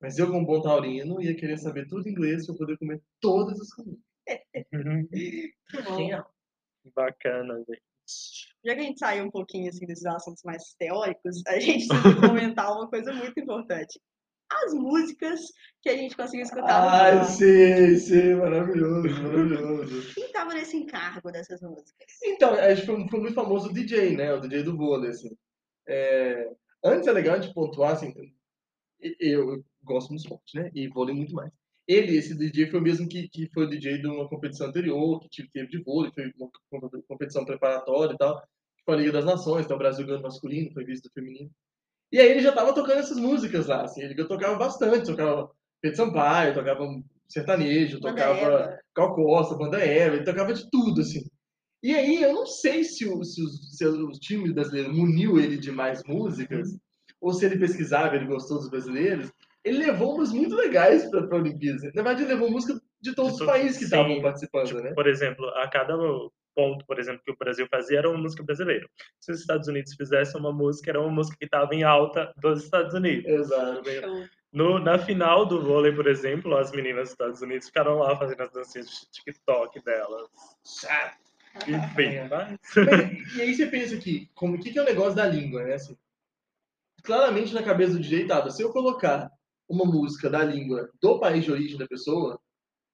Speaker 1: Mas eu, como bom taurino, ia querer saber tudo em inglês para poder comer todas as comidas.
Speaker 3: Que.
Speaker 1: Genial.
Speaker 2: Bacana, gente.
Speaker 3: Já que a gente saiu um pouquinho assim desses assuntos mais teóricos, a gente tem que comentar uma coisa muito importante. As músicas que a gente conseguiu escutar no
Speaker 1: Ai, sim, sim, maravilhoso, maravilhoso.
Speaker 3: Quem estava nesse encargo dessas músicas?
Speaker 1: Então, a gente foi, foi muito famoso o DJ, né? O DJ do vôlei, assim. É, antes é legal a gente pontuar, assim, eu gosto muito esporte, né? E vôlei muito mais. Ele, esse DJ, foi o mesmo que, que foi o DJ de uma competição anterior, que tive- teve de vôlei, foi uma com- competição preparatória e tal, que foi a Liga das Nações, então o Brasil ganhou no masculino, foi visto do feminino. E aí ele já tava tocando essas músicas lá, assim, ele tocava bastante, tocava Pedro Sampaio, tocava sertanejo,
Speaker 3: Banda
Speaker 1: tocava
Speaker 3: Eva.
Speaker 1: Cal Costa, Banda Eva, ele tocava de tudo, assim. E aí, eu não sei se o, se os, se o time brasileiro muniu ele de mais músicas, ou se ele pesquisava, ele gostou dos brasileiros. Ele levou umas muito legais para a Olimpíada. Na verdade, ele levou música de todos
Speaker 2: De
Speaker 1: os países que estavam participando,
Speaker 2: Tipo,
Speaker 1: né?
Speaker 2: por exemplo, a cada ponto, por exemplo, que o Brasil fazia era uma música brasileira. Se os Estados Unidos fizessem uma música, era uma música que estava em alta dos Estados Unidos.
Speaker 1: Exato.
Speaker 2: No, na final do vôlei, por exemplo, as meninas dos Estados Unidos ficaram lá fazendo as dancinhas de TikTok delas.
Speaker 1: Chato.
Speaker 2: Enfim, mas...
Speaker 1: Mas, e aí você pensa aqui, como que, que é o negócio da língua, né? Assim, claramente na cabeça do DJ tava, se eu colocar uma música da língua do país de origem da pessoa,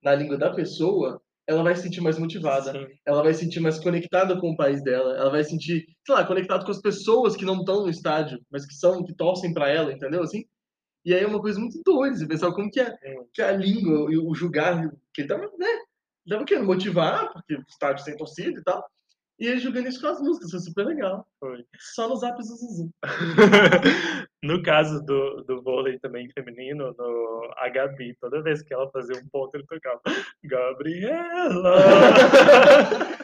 Speaker 1: na língua da pessoa, ela vai se sentir mais motivada,
Speaker 2: Sim.
Speaker 1: ela vai se sentir mais conectada com o país dela, ela vai se sentir, sei lá, conectada com as pessoas que não estão no estádio, mas que são, que torcem para ela, entendeu? Assim, e aí é uma coisa muito doida, você pensar como que
Speaker 2: Hum.
Speaker 1: que a língua e o julgar, que ele tava, né, ele tava querendo motivar, porque o estádio tem torcida e tal, e ele jogando isso com as músicas, foi super legal.
Speaker 2: Foi.
Speaker 1: Só no Zap Zuzuzu.
Speaker 2: no caso do, do vôlei também feminino, no, a Gabi, toda vez que ela fazia um ponto, ele tocava Gabriela!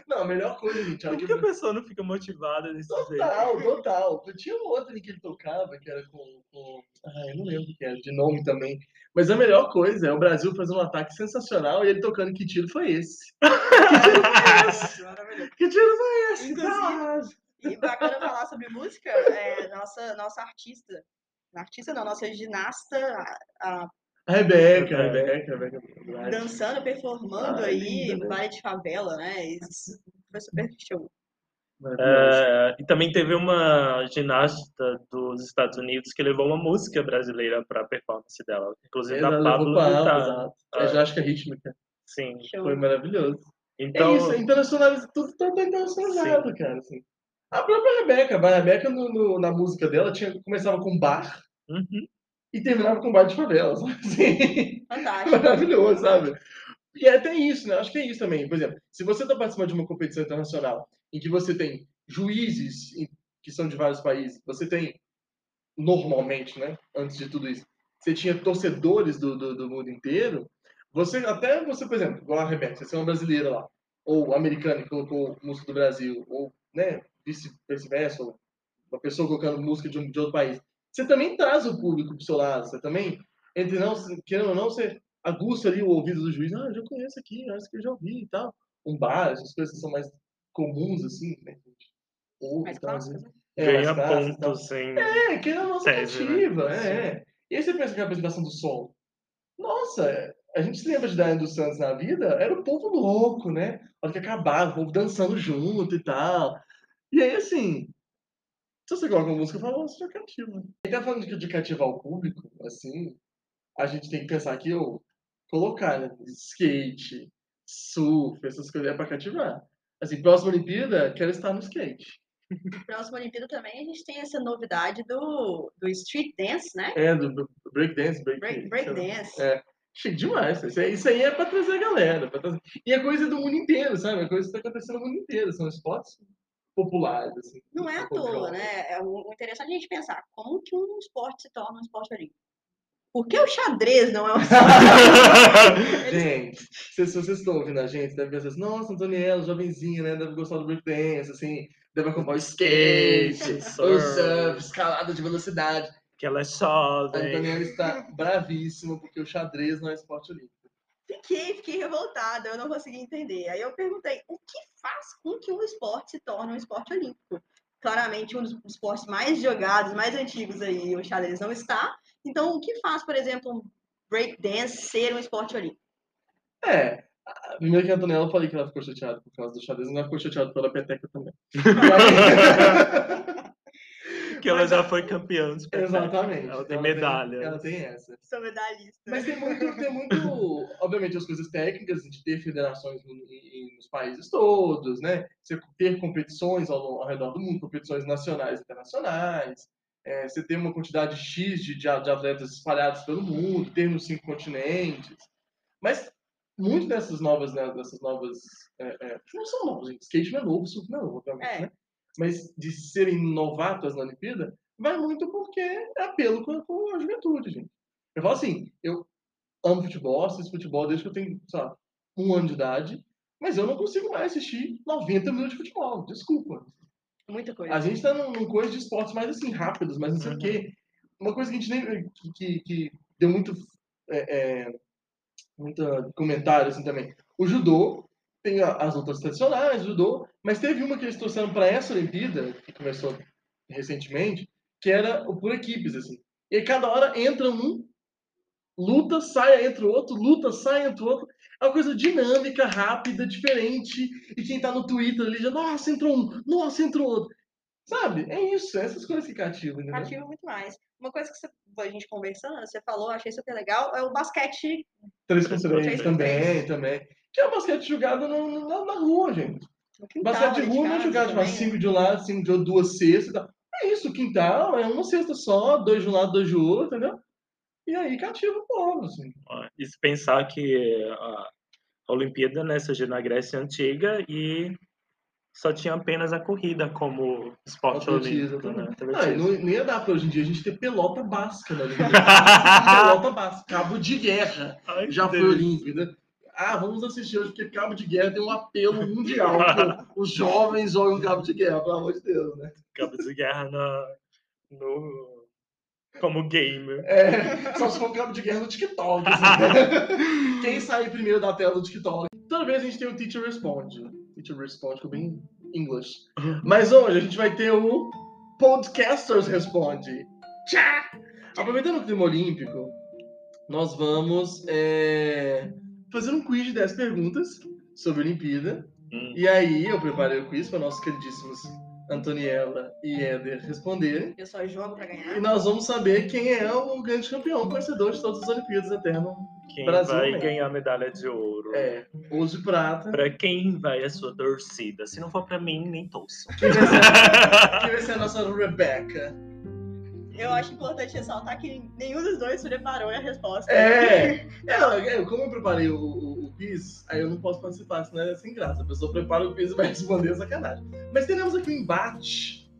Speaker 1: Coisa, gente,
Speaker 2: Por que a pessoa não fica motivada desse jeito?
Speaker 1: Total, total. Tinha um outro que ele tocava, que era com. com... Ah, eu não lembro o que era, de nome também. Mas a melhor coisa é o Brasil fazendo um ataque sensacional e ele tocando que tiro foi esse?
Speaker 3: Maravilhoso.
Speaker 1: Que tiro foi esse?
Speaker 3: Inclusive- E bacana falar sobre música, é, nossa, nossa artista, artista não, nossa ginasta, a- a-
Speaker 1: A Rebeca, a Rebeca, a Rebeca.
Speaker 3: dançando, performando
Speaker 1: Ai,
Speaker 3: aí,
Speaker 1: linda, né?
Speaker 3: baile de favela, né? Isso foi super show.
Speaker 2: É, e também teve uma ginasta dos Estados Unidos que levou uma música brasileira para a performance dela, inclusive
Speaker 1: Ela
Speaker 2: da Pablo Vittar.
Speaker 1: exato.
Speaker 2: Ah.
Speaker 1: A ginástica rítmica.
Speaker 2: Sim.
Speaker 3: Show.
Speaker 1: Foi maravilhoso.
Speaker 2: Então,
Speaker 1: É isso, é internacionalizado, tudo tá tá internacionalizado, cara. Assim. A própria Rebeca, a Rebeca no- no- na música dela tinha, começava com bar
Speaker 2: uhum,
Speaker 1: e terminava com bar de favela, sabe? Assim,
Speaker 3: Fantástico.
Speaker 1: maravilhoso, sabe? E é até isso, né? Acho que é isso também. Por exemplo, se você está participando de uma competição internacional em que você tem juízes que são de vários países, você tem, normalmente, né? Antes de tudo isso, você tinha torcedores do, do, do mundo inteiro, você, até você, por exemplo, igual a Rebeca, você é uma brasileira lá, ou americana que colocou música do Brasil, ou, né, vice- vice-versa, ou uma pessoa colocando música de, um, de outro país, você também traz o público pro seu lado, você também, entre não, querendo ou não, você aguça ali o ouvido do juiz, ah, eu já conheço aqui, acho que eu já ouvi e tal. Um bar, essas coisas que são mais comuns, assim, né? ouve
Speaker 3: Mais
Speaker 1: e tal,
Speaker 3: clássicos,
Speaker 1: né?
Speaker 3: né?
Speaker 1: É,
Speaker 2: ganha pontos em.
Speaker 1: É, que é a nossa
Speaker 2: Tese, né?
Speaker 1: cativa, é,
Speaker 2: Sim.
Speaker 1: é. E aí você pensa que a apresentação do som. Nossa, a gente se lembra de Daiane dos Santos na vida, era o povo louco, né? A hora que acabava, o povo dançando junto e tal. E aí, assim, se você coloca uma música, fala, nossa, já cativa. E tá falando de, de cativar o público, assim, a gente tem que pensar que eu colocar, né? Skate, surf, essas coisas é pra cativar. Assim, próxima Olimpíada, quero estar no skate.
Speaker 3: Próxima Olimpíada também a gente tem essa novidade do, do street dance, né?
Speaker 1: É, do, do breakdance, break,
Speaker 3: Break, break dance.
Speaker 1: É. Chique demais. Isso aí, isso aí é pra trazer a galera. trazer- E é coisa do mundo inteiro, sabe? É coisa que tá acontecendo no mundo inteiro. São esportes populares, assim.
Speaker 3: Não é à toa, né? É interessante a gente pensar como que um esporte se torna um esporte olímpico. Por que o xadrez não é um esporte?
Speaker 1: Gente, se, se vocês estão ouvindo a gente, deve pensar assim, nossa, Antoniela, jovenzinha, né? Deve gostar do breakdance, assim, deve acompanhar o skate, o surf, escalada de velocidade.
Speaker 2: que ela é
Speaker 1: A
Speaker 2: jovem.
Speaker 1: Antoniela está bravíssima porque o xadrez não é esporte olímpico.
Speaker 3: Fiquei, fiquei revoltada, eu não consegui entender. Aí eu perguntei, o que faz com que um esporte se torne um esporte olímpico? Claramente, um dos esportes mais jogados, mais antigos aí, o xadrez não está. Então, o que faz, por exemplo, um breakdance ser um esporte olímpico?
Speaker 1: É, a- primeiro que a Antonella eu falei que ela ficou chateada por causa do xadrez, mas ela ficou chateada pela peteca também.
Speaker 2: Que ela já foi campeã dos
Speaker 1: Exatamente.
Speaker 2: Ela tem medalha.
Speaker 1: ela tem essa.
Speaker 3: Sou medalhista.
Speaker 1: Mas tem muito, tem muito, obviamente, as coisas técnicas de ter federações no- em- nos países todos, né? Você ter competições ao, ao redor do mundo, competições nacionais e internacionais. É, você ter uma quantidade X de, de atletas espalhados pelo mundo, ter nos cinco continentes. Mas muito dessas novas, né, dessas novas, é, é, não são novas, gente. Skate não é novo, surf não é novo, obviamente,
Speaker 3: É.
Speaker 1: né? Mas de serem novatas na Olimpíada, vai muito porque é apelo com, com a juventude, gente. Eu falo assim, eu amo futebol, assisto futebol desde que eu tenho, sei lá, um ano de idade, mas eu não consigo mais assistir 90 minutos de futebol, desculpa.
Speaker 3: Muita coisa.
Speaker 1: A gente tá num, num coisa de esportes mais assim, rápidos, mas não sei o
Speaker 2: Uhum.
Speaker 1: quê. Uma coisa que a gente nem. que, que, que deu muito. É, é, muito comentário assim também. O judô tem as lutas tradicionais, o judô, mas teve uma que eles trouxeram para essa Olimpíada, que começou recentemente, que era o por equipes, assim. E aí cada hora entra um, luta, sai, entra o outro, luta, sai, entra o outro. É uma coisa dinâmica, rápida, diferente. E quem tá no Twitter ali já, nossa, entrou um, nossa, entrou outro. Sabe? É isso, é essas coisas que cativam, entendeu?
Speaker 3: Cativa muito mais. Uma coisa que você, a gente conversando, você falou, achei super legal, é o basquete.
Speaker 1: 3 com
Speaker 2: Três contra
Speaker 1: 3
Speaker 2: três.
Speaker 1: também, também. Que é o basquete jogado no- na, na rua, gente.
Speaker 3: Quintal,
Speaker 1: Basquete de
Speaker 3: ali
Speaker 1: rua não é jogado tipo, cinco de um lado, cinco de outro, duas cestas e tal. É isso, o quintal é uma cesta só, dois de um lado, dois de outro, entendeu? E aí cativa o povo, assim.
Speaker 2: E se pensar que a Olimpíada né, surgiu na Grécia Antiga e só tinha apenas a corrida como esporte olímpico. Né?
Speaker 1: Ah,
Speaker 2: Atletismo.
Speaker 1: não, não ia dar pra hoje em dia a gente ter pelota basca na Olimpíada. pelota basca, cabo de guerra.
Speaker 2: Ai,
Speaker 1: Já foi olímpico, né? Ah, vamos assistir hoje, porque cabo de guerra tem um apelo mundial. Os jovens jogam cabo de guerra, pelo amor de Deus, né?
Speaker 2: Cabo de guerra na, no, como game.
Speaker 1: É, só se for cabo de guerra no TikTok. assim, né? Quem sair primeiro da tela do TikTok. Toda vez a gente tem o Teacher Responde. Teacher Responde, ficou bem English. Mas hoje a gente vai ter o Podcasters Responde. Tchá! Aproveitando o clima olímpico, nós vamos é, fazer um quiz de 10 perguntas sobre a Olimpíada.
Speaker 2: Hum.
Speaker 1: E aí eu preparei o quiz para nossos queridíssimos Antoniela e Éder responderem.
Speaker 3: Eu só jogo pra ganhar.
Speaker 1: E nós vamos saber quem é o grande campeão, vencedor de todas as Olimpíadas eterno
Speaker 2: Quem
Speaker 1: Brasil
Speaker 2: vai
Speaker 1: mesmo.
Speaker 2: ganhar a medalha de ouro?
Speaker 1: É, ouro de prata.
Speaker 2: Pra quem vai a sua torcida? Se não for pra mim, nem torço.
Speaker 1: Quem vai ser, quem vai ser a nossa Rebecca?
Speaker 3: Eu acho importante ressaltar que nenhum dos dois preparou a resposta.
Speaker 1: É, é, como eu preparei o quiz, aí eu não posso participar, senão é sem graça. A pessoa prepara o quiz e vai responder é sacanagem. Mas teremos aqui um embate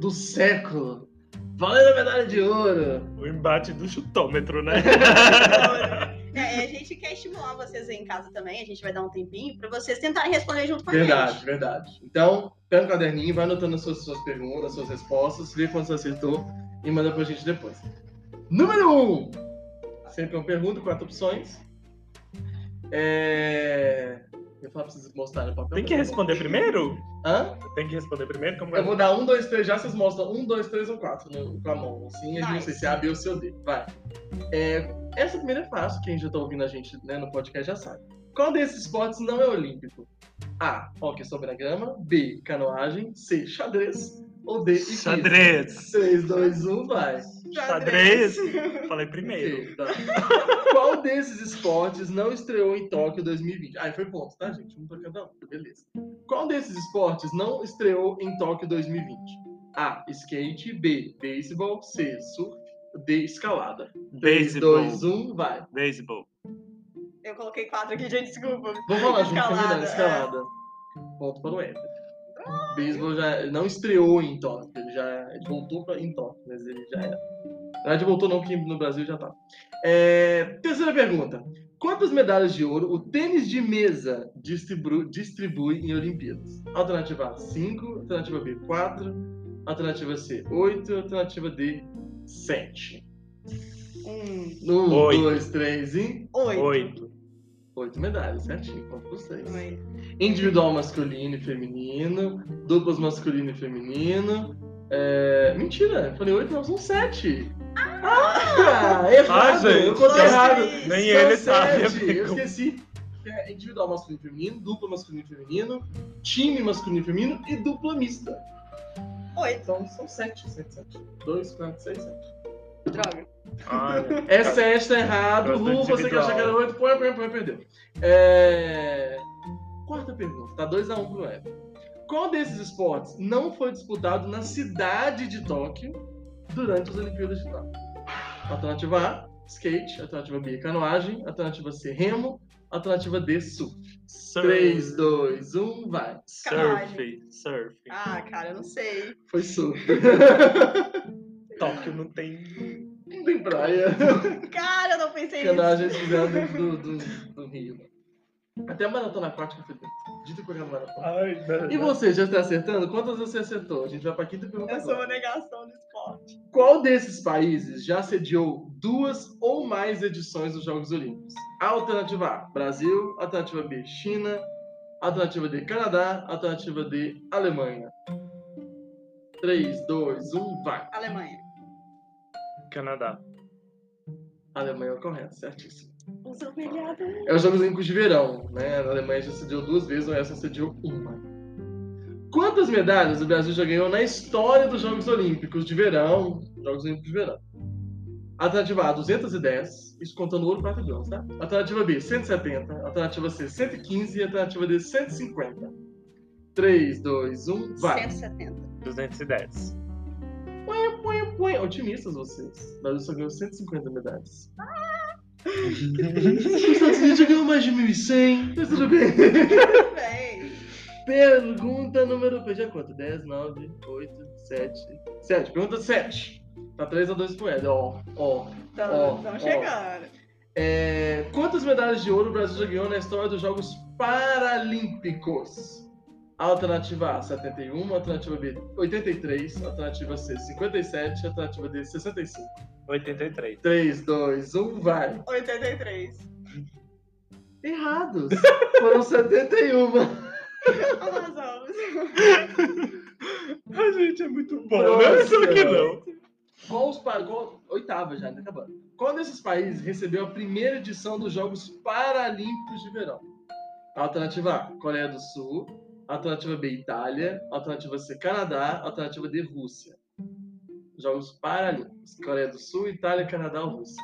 Speaker 1: do século. Valendo a medalha de ouro.
Speaker 2: O embate do chutômetro, né?
Speaker 3: É, a gente quer estimular vocês aí em casa também. A gente vai dar um tempinho pra vocês tentarem responder junto com a
Speaker 1: Verdade,
Speaker 3: gente.
Speaker 1: verdade. Então, pega um caderninho, vai anotando as suas, suas perguntas, as suas respostas, vê quanto você acertou e manda pra gente depois. Número 1. Um. Sempre uma pergunta, quatro opções. É... Eu falo pra vocês mostrarem o papel.
Speaker 2: Tem que responder primeiro?
Speaker 1: Hã?
Speaker 2: Tem que responder primeiro? Como é?
Speaker 1: Eu vou dar um, dois, três já, vocês mostram um, dois, três ou quatro no, com a mão. Assim, a gente não sei se é A, B ou se o D. Vai. É, essa primeira é fácil, quem já tá ouvindo a gente né, no podcast já sabe. Qual desses esportes não é olímpico? A. Hockey sobre a grama. B. Canoagem. C. Xadrez. Ou D.
Speaker 2: Xadrez.
Speaker 1: 3, 2, 1, vai.
Speaker 2: Xadrez. Falei primeiro.
Speaker 1: Tá. Qual desses esportes não estreou em Tóquio 2020? Aí foi ponto, tá, gente? Um pra cada um. Beleza. Qual desses esportes não estreou em Tóquio 2020? A. Skate. B. Beisebol. C. Surf. D. Escalada. 3,
Speaker 2: Beisebol.
Speaker 1: 2, 1, vai.
Speaker 2: Beisebol.
Speaker 3: Eu coloquei quatro aqui, gente, desculpa.
Speaker 1: Vamos falar junto,
Speaker 3: Escalada,
Speaker 1: combinado. Escalada. Ponto para o Éder. Beisebol já não estreou em Tóquio. Ele já ele voltou pra, em Tóquio, mas ele já era. Na verdade, voltou não, porque no Brasil já tá. É, terceira pergunta. Quantas medalhas de ouro o tênis de mesa distribu- distribui em Olimpíadas? Alternativa A, 5. Alternativa B, 4. Alternativa C, 8. Alternativa D, 7.
Speaker 3: Um,
Speaker 1: 1,
Speaker 2: Oito.
Speaker 1: 2, 3 e...
Speaker 3: oito.
Speaker 2: Oito.
Speaker 1: 8 medalhas, certinho. Para vocês.
Speaker 3: Oito.
Speaker 1: Individual masculino e feminino, duplas masculino e feminino. É... Mentira, eu falei 8, não, são 7. Ah, errado,
Speaker 2: Ah, gente.
Speaker 1: eu contei
Speaker 3: Dois,
Speaker 1: errado.
Speaker 2: Nem
Speaker 1: São
Speaker 2: ele sabe.
Speaker 1: sete, Eu esqueci. É individual masculino e feminino, dupla masculino e feminino, time masculino e feminino e dupla mista.
Speaker 3: Oito.
Speaker 1: Então são 7, 7, 7. 2, 4, 6, 7.
Speaker 3: Droga.
Speaker 2: Olha.
Speaker 1: É 7, tá errado. Lu, você que achou que era 8, põe, põe, põe, perdeu. É... Quarta pergunta, tá 2x1 pro Evan. Qual desses esportes não foi disputado na cidade de Tóquio durante as Olimpíadas de Tóquio? Alternativa A, skate. Alternativa B, canoagem. Alternativa C, remo. Alternativa D, surf.
Speaker 2: Surf.
Speaker 1: 3, 2, 1, vai.
Speaker 2: Surf. Surf.
Speaker 3: Ah, cara, eu não sei.
Speaker 1: Foi surf.
Speaker 2: Tóquio não tem.
Speaker 1: não tem praia.
Speaker 3: Cara, eu não pensei nisso.
Speaker 1: eles fizeram dentro do, do, do Rio. Até a maratona aquática foi dentro. Dito qualquer maratona.
Speaker 2: Ai, não.
Speaker 1: E você, já está acertando? Quantas você acertou? A gente vai para a quinta pergunta
Speaker 3: Eu sou
Speaker 1: agora.
Speaker 3: uma negação do esporte.
Speaker 1: Qual desses países já sediou duas ou mais edições dos Jogos Olímpicos? Alternativa A, Brasil. Alternativa B, China. Alternativa D, Canadá. Alternativa D, Alemanha. 3, 2, 1, vai.
Speaker 3: Alemanha.
Speaker 2: Canadá.
Speaker 1: Alemanha é o correto, certíssimo.
Speaker 3: Eu sou humilhada.
Speaker 1: É os Jogos Olímpicos de Verão, né? A Alemanha já sediou duas vezes, o resto só sediou uma. Quantas medalhas o Brasil já ganhou na história dos Jogos Olímpicos de Verão? Jogos Olímpicos de Verão. Alternativa A, 210, isso contando ouro, prata e bronze, tá? Alternativa B, 170. Alternativa C, 115. E alternativa D, 150. 3, 2, 1, vai.
Speaker 3: 170.
Speaker 2: 210.
Speaker 1: Põe, põe. Otimistas vocês. O Brasil só ganhou 150 medalhas. Os Estados Unidos já ganhou mais de 1.100, mas tudo bem. Pergunta número. Perdi a conta? 10, 9, 8, 7. 7. Pergunta 7. Tá 3x2 pro Ed. Ó, ó. Ó,
Speaker 3: Estão
Speaker 1: ó.
Speaker 3: chegando.
Speaker 1: É, quantas medalhas de ouro o Brasil já ganhou na história dos Jogos Paralímpicos? Alternativa A, 71. Alternativa B, 83. Alternativa C, 57. Alternativa D, 65.
Speaker 2: 83.
Speaker 1: 3, 2, 1, vai.
Speaker 3: 83.
Speaker 1: Errados. Foram 71.
Speaker 3: Arrasamos.
Speaker 2: A gente é muito bom, né? Será que não?
Speaker 1: Qual os pa... qual... Oitava já, tá acabando. Qual desses países recebeu a primeira edição dos Jogos Paralímpicos de Verão? Alternativa A, Coreia do Sul. Alternativa B, Itália. Alternativa C, Canadá. Alternativa D, Rússia. Jogos Paralímpicos. Coreia do Sul, Itália, Canadá ou Rússia.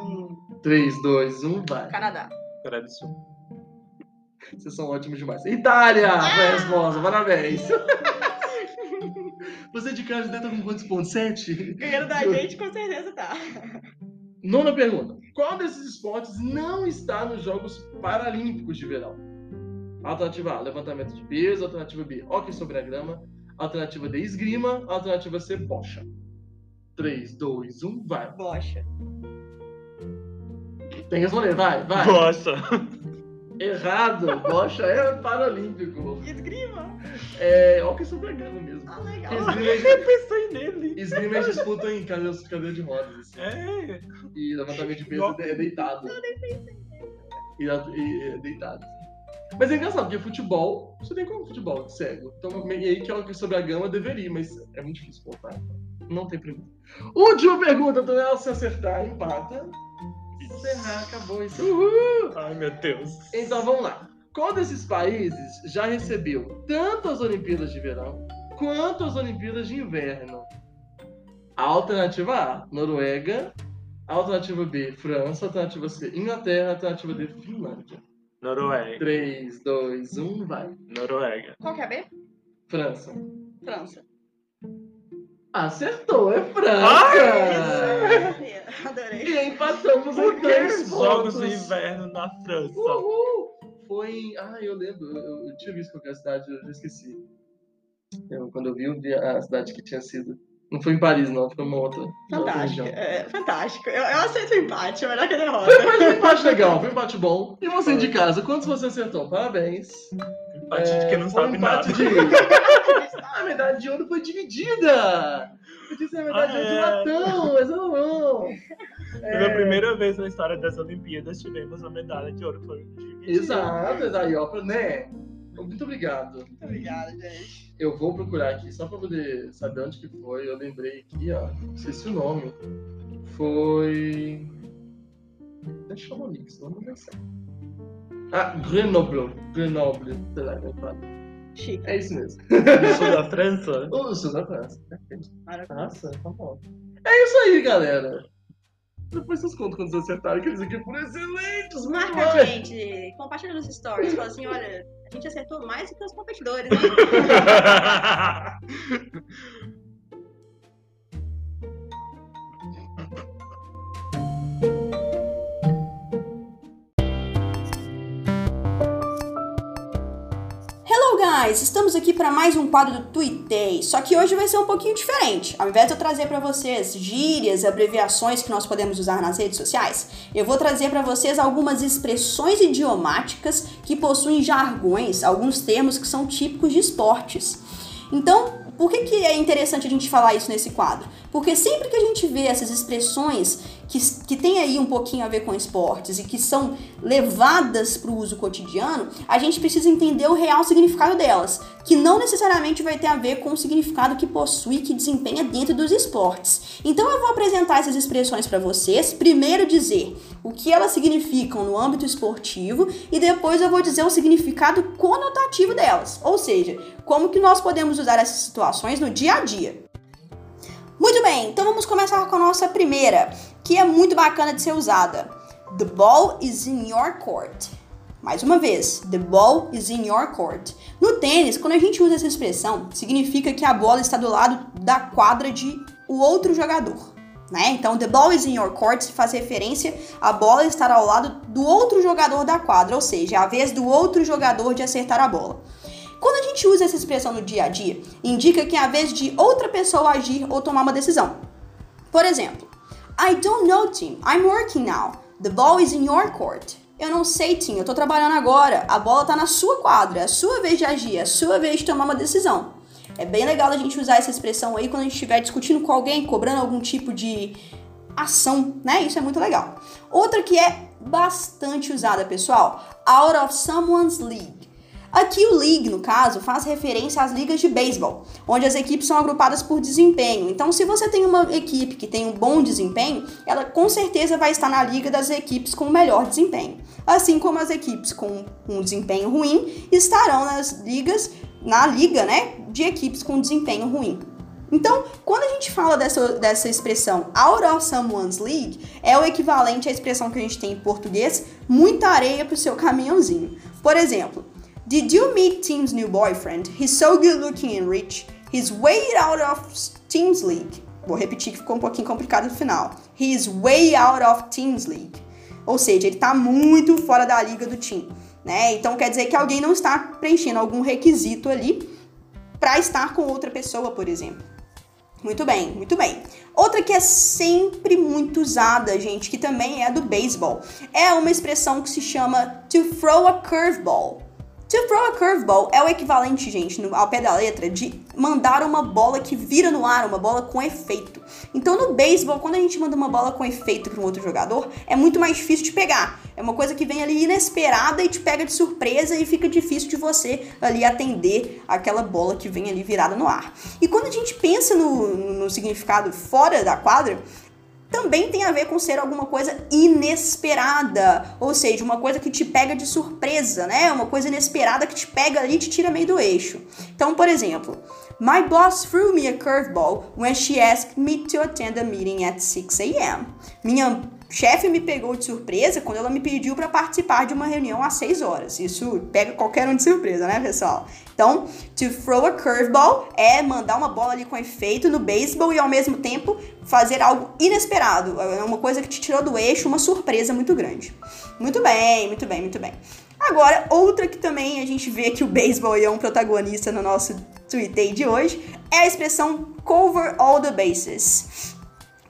Speaker 4: Hum,
Speaker 1: 3, 2, 1, vai.
Speaker 4: Canadá.
Speaker 2: Coreia do Sul.
Speaker 1: Vocês são ótimos demais. Itália! Foi a resposta, parabéns. Você de casa deve estar com quantos pontos? 7?
Speaker 4: Ganhando da gente, com certeza tá.
Speaker 1: Nona pergunta. Qual desses esportes não está nos Jogos Paralímpicos de Verão? Alternativa A, levantamento de peso. Alternativa B, hóquei sobre a grama. Alternativa D, esgrima. Alternativa C, bocha. 3, 2, 1, vai.
Speaker 4: Bocha.
Speaker 1: Tem que responder, vai, vai.
Speaker 2: Nossa.
Speaker 1: Errado. Bocha é paralímpico.
Speaker 4: Esgrima.
Speaker 1: É hóquei sobre a grama mesmo.
Speaker 4: Ah, legal.
Speaker 1: Esgrima,
Speaker 2: Eu pensei nele.
Speaker 1: esgrima eles disputam em cadeira, cadeira de rodas. assim.
Speaker 2: É.
Speaker 1: E levantamento de peso é deitado. E, e é deitado. Mas é engraçado, porque futebol, você tem como futebol cego. Então, e aí que é que sobre a gama deveria, mas é muito difícil voltar. Não tem pergunta. Última pergunta, Tonel, se acertar, empata. Se errar, acabou isso. Uhul!
Speaker 2: Ai, meu Deus.
Speaker 1: Então vamos lá. Qual desses países já recebeu tanto as Olimpíadas de Verão quanto as Olimpíadas de Inverno? Alternativa A, Noruega. Alternativa B, França. Alternativa C, Inglaterra. Alternativa D, Finlândia.
Speaker 2: Noruega.
Speaker 1: 3, 2, 1, vai.
Speaker 2: Noruega.
Speaker 4: Qual que é a B?
Speaker 1: França.
Speaker 4: França.
Speaker 1: Acertou, é França!
Speaker 4: Ai, Adorei.
Speaker 1: E empatamos
Speaker 2: Por
Speaker 1: em
Speaker 2: jogos
Speaker 1: pontos.
Speaker 2: de inverno na França?
Speaker 1: Uhul! Foi em. Ah, eu lembro. Eu, eu tinha visto qual que era a cidade, eu já esqueci. Eu, quando eu vi, eu vi a cidade que tinha sido. Não foi em Paris, não, foi uma outra. uma outra
Speaker 4: Fantástico.
Speaker 1: região.
Speaker 4: É, fantástico. Eu, eu aceito o empate, é melhor que a derrota.
Speaker 1: Foi um empate legal, foi um empate bom. E você de casa, quantos você acertou? Parabéns.
Speaker 2: Empate de quem não
Speaker 1: um
Speaker 2: sabe nada.
Speaker 1: empate de. a medalha de ouro foi dividida! Podia ser a medalha de ouro de
Speaker 2: Ah, é.
Speaker 1: latão, mas não, não.
Speaker 2: Pela primeira vez na história das Olimpíadas tivemos a medalha de ouro que foi dividida.
Speaker 1: Exato, pra- né? Muito obrigado.
Speaker 4: Muito obrigada, gente.
Speaker 1: Eu vou procurar aqui só pra poder saber onde que foi. Eu lembrei aqui, ó. Esqueci o nome. Foi. É Chamonix, não vai ser. Ah, Grenoble. Grenoble. Sei lá, como fala.
Speaker 4: Chique.
Speaker 1: É isso mesmo.
Speaker 2: No sul da França?
Speaker 1: O sul da França.
Speaker 4: Maravilhoso.
Speaker 1: Nossa, tá bom. É isso aí, galera. Depois vocês contam quando vocês acertaram, que eles aqui foram excelentes.
Speaker 4: Marca a gente, compartilha nos stories, fala assim, olha, a gente acertou mais do que os competidores, hein?
Speaker 3: Guys, estamos aqui para mais um quadro do Tuitei, só que hoje vai ser um pouquinho diferente. Ao invés de eu trazer para vocês gírias, abreviações que nós podemos usar nas redes sociais, eu vou trazer para vocês algumas expressões idiomáticas que possuem jargões, alguns termos que são típicos de esportes. Então, por que, que é interessante a gente falar isso nesse quadro? Porque sempre que a gente vê essas expressões que, que tem aí um pouquinho a ver com esportes e que são levadas para o uso cotidiano, a gente precisa entender o real significado delas, que não necessariamente vai ter a ver com o significado que possui, que desempenha dentro dos esportes. Então eu vou apresentar essas expressões para vocês, primeiro dizer o que elas significam no âmbito esportivo e depois eu vou dizer o significado conotativo delas, ou seja, como que nós podemos usar essas situações no dia a dia. Muito bem, então vamos começar com a nossa primeira, que é muito bacana de ser usada. The ball is in your court. Mais uma vez, the ball is in your court. No tênis, quando a gente usa essa expressão, significa que a bola está do lado da quadra de o outro jogador. Né? Então, the ball is in your court faz referência a bola estar ao lado do outro jogador da quadra, ou seja, a vez do outro jogador de acertar a bola. Quando a gente usa essa expressão no dia a dia, indica que é a vez de outra pessoa agir ou tomar uma decisão. Por exemplo, I don't know, Tim. I'm working now. The ball is in your court. Eu não sei, Tim. Eu tô trabalhando agora. A bola tá na sua quadra. É a sua vez de agir. É a sua vez de tomar uma decisão. É bem legal a gente usar essa expressão aí quando a gente estiver discutindo com alguém, cobrando algum tipo de ação, né? Isso é muito legal. Outra que é bastante usada, pessoal, out of someone's league. Aqui o league, no caso, faz referência às ligas de beisebol, onde as equipes são agrupadas por desempenho. Então, se você tem uma equipe que tem um bom desempenho, ela com certeza vai estar na liga das equipes com o melhor desempenho. Assim como as equipes com um desempenho ruim estarão nas ligas, na liga, né, de equipes com desempenho ruim. Então, quando a gente fala dessa, dessa expressão out of someone's league, é o equivalente à expressão que a gente tem em português, muita areia pro seu caminhãozinho. Por exemplo, Did you meet Tim's new boyfriend? He's so good looking and rich. He's way out of Tim's league. Vou repetir que ficou um pouquinho complicado no final. He's way out of Tim's league. Ou seja, ele está muito fora da liga do time. Né? Então quer dizer que alguém não está preenchendo algum requisito ali para estar com outra pessoa, por exemplo. Muito bem, muito bem. Outra que é sempre muito usada, gente, que também é do beisebol, é uma expressão que se chama to throw a curveball. To throw a curveball é o equivalente, gente, no, ao pé da letra, de mandar uma bola que vira no ar, uma bola com efeito. Então, no beisebol, quando a gente manda uma bola com efeito para um outro jogador, é muito mais difícil de pegar. É uma coisa que vem ali inesperada e te pega de surpresa e fica difícil de você ali atender aquela bola que vem ali virada no ar. E quando a gente pensa no, no significado fora da quadra, também tem a ver com ser alguma coisa inesperada, ou seja, uma coisa que te pega de surpresa, né? Uma coisa inesperada que te pega ali e te tira meio do eixo. Então, por exemplo, My boss threw me a curveball when she asked me to attend a meeting at 6 a.m. Minha chefe me pegou de surpresa quando ela me pediu para participar de uma reunião às 6 horas. Isso pega qualquer um de surpresa, né, pessoal? Então, to throw a curveball é mandar uma bola ali com efeito no beisebol e ao mesmo tempo fazer algo inesperado. É uma coisa que te tirou do eixo, uma surpresa muito grande. Muito bem, muito bem, muito bem. Agora, outra que também a gente vê que o beisebol é um protagonista no nosso tweet de hoje é a expressão cover all the bases.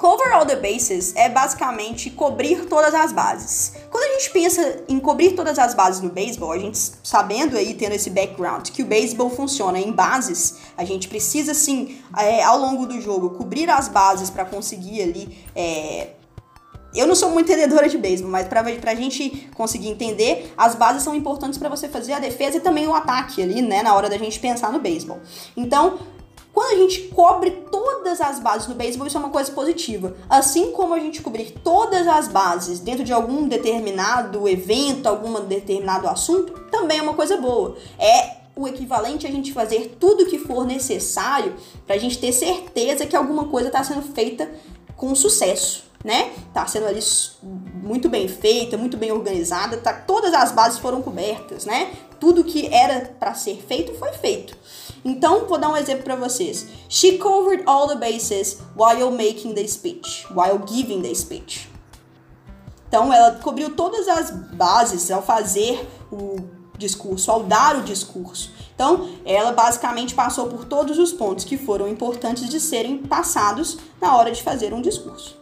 Speaker 3: Cover all the bases é basicamente cobrir todas as bases. Quando a gente pensa em cobrir todas as bases no beisebol, a gente sabendo aí, tendo esse background, que o beisebol funciona em bases, a gente precisa sim, é, ao longo do jogo, cobrir as bases para conseguir ali. É... Eu não sou muito entendedora de beisebol, mas para a gente conseguir entender, as bases são importantes para você fazer a defesa e também o ataque ali, né, na hora da gente pensar no beisebol. Então, quando a gente cobre todas as bases no beisebol, isso é uma coisa positiva. Assim como a gente cobrir todas as bases dentro de algum determinado evento, algum determinado assunto, também é uma coisa boa. É o equivalente a gente fazer tudo o que for necessário para a gente ter certeza que alguma coisa está sendo feita com sucesso, né? Tá sendo ali muito bem feita, muito bem organizada, tá, todas as bases foram cobertas, né? Tudo que era para ser feito foi feito. Então, vou dar um exemplo para vocês. She covered all the bases while making the speech, while giving the speech. Então, ela cobriu todas as bases ao fazer o discurso, ao dar o discurso. Então, ela basicamente passou por todos os pontos que foram importantes de serem passados na hora de fazer um discurso.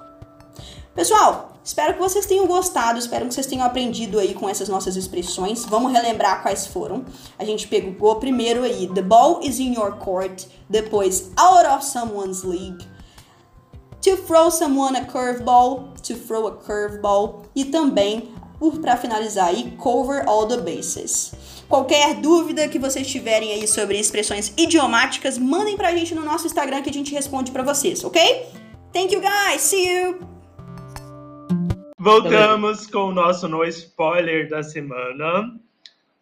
Speaker 3: Pessoal, Espero que vocês tenham gostado, espero que vocês tenham aprendido aí com essas nossas expressões. Vamos relembrar quais foram. A gente pegou primeiro aí, the ball is in your court, depois out of someone's league, to throw someone a curveball, to throw a curveball e também, para finalizar aí, cover all the bases. Qualquer dúvida que vocês tiverem aí sobre expressões idiomáticas, mandem pra gente no nosso Instagram que a gente responde para vocês, ok? Thank you guys, see you!
Speaker 2: Voltamos com o nosso no spoiler da semana.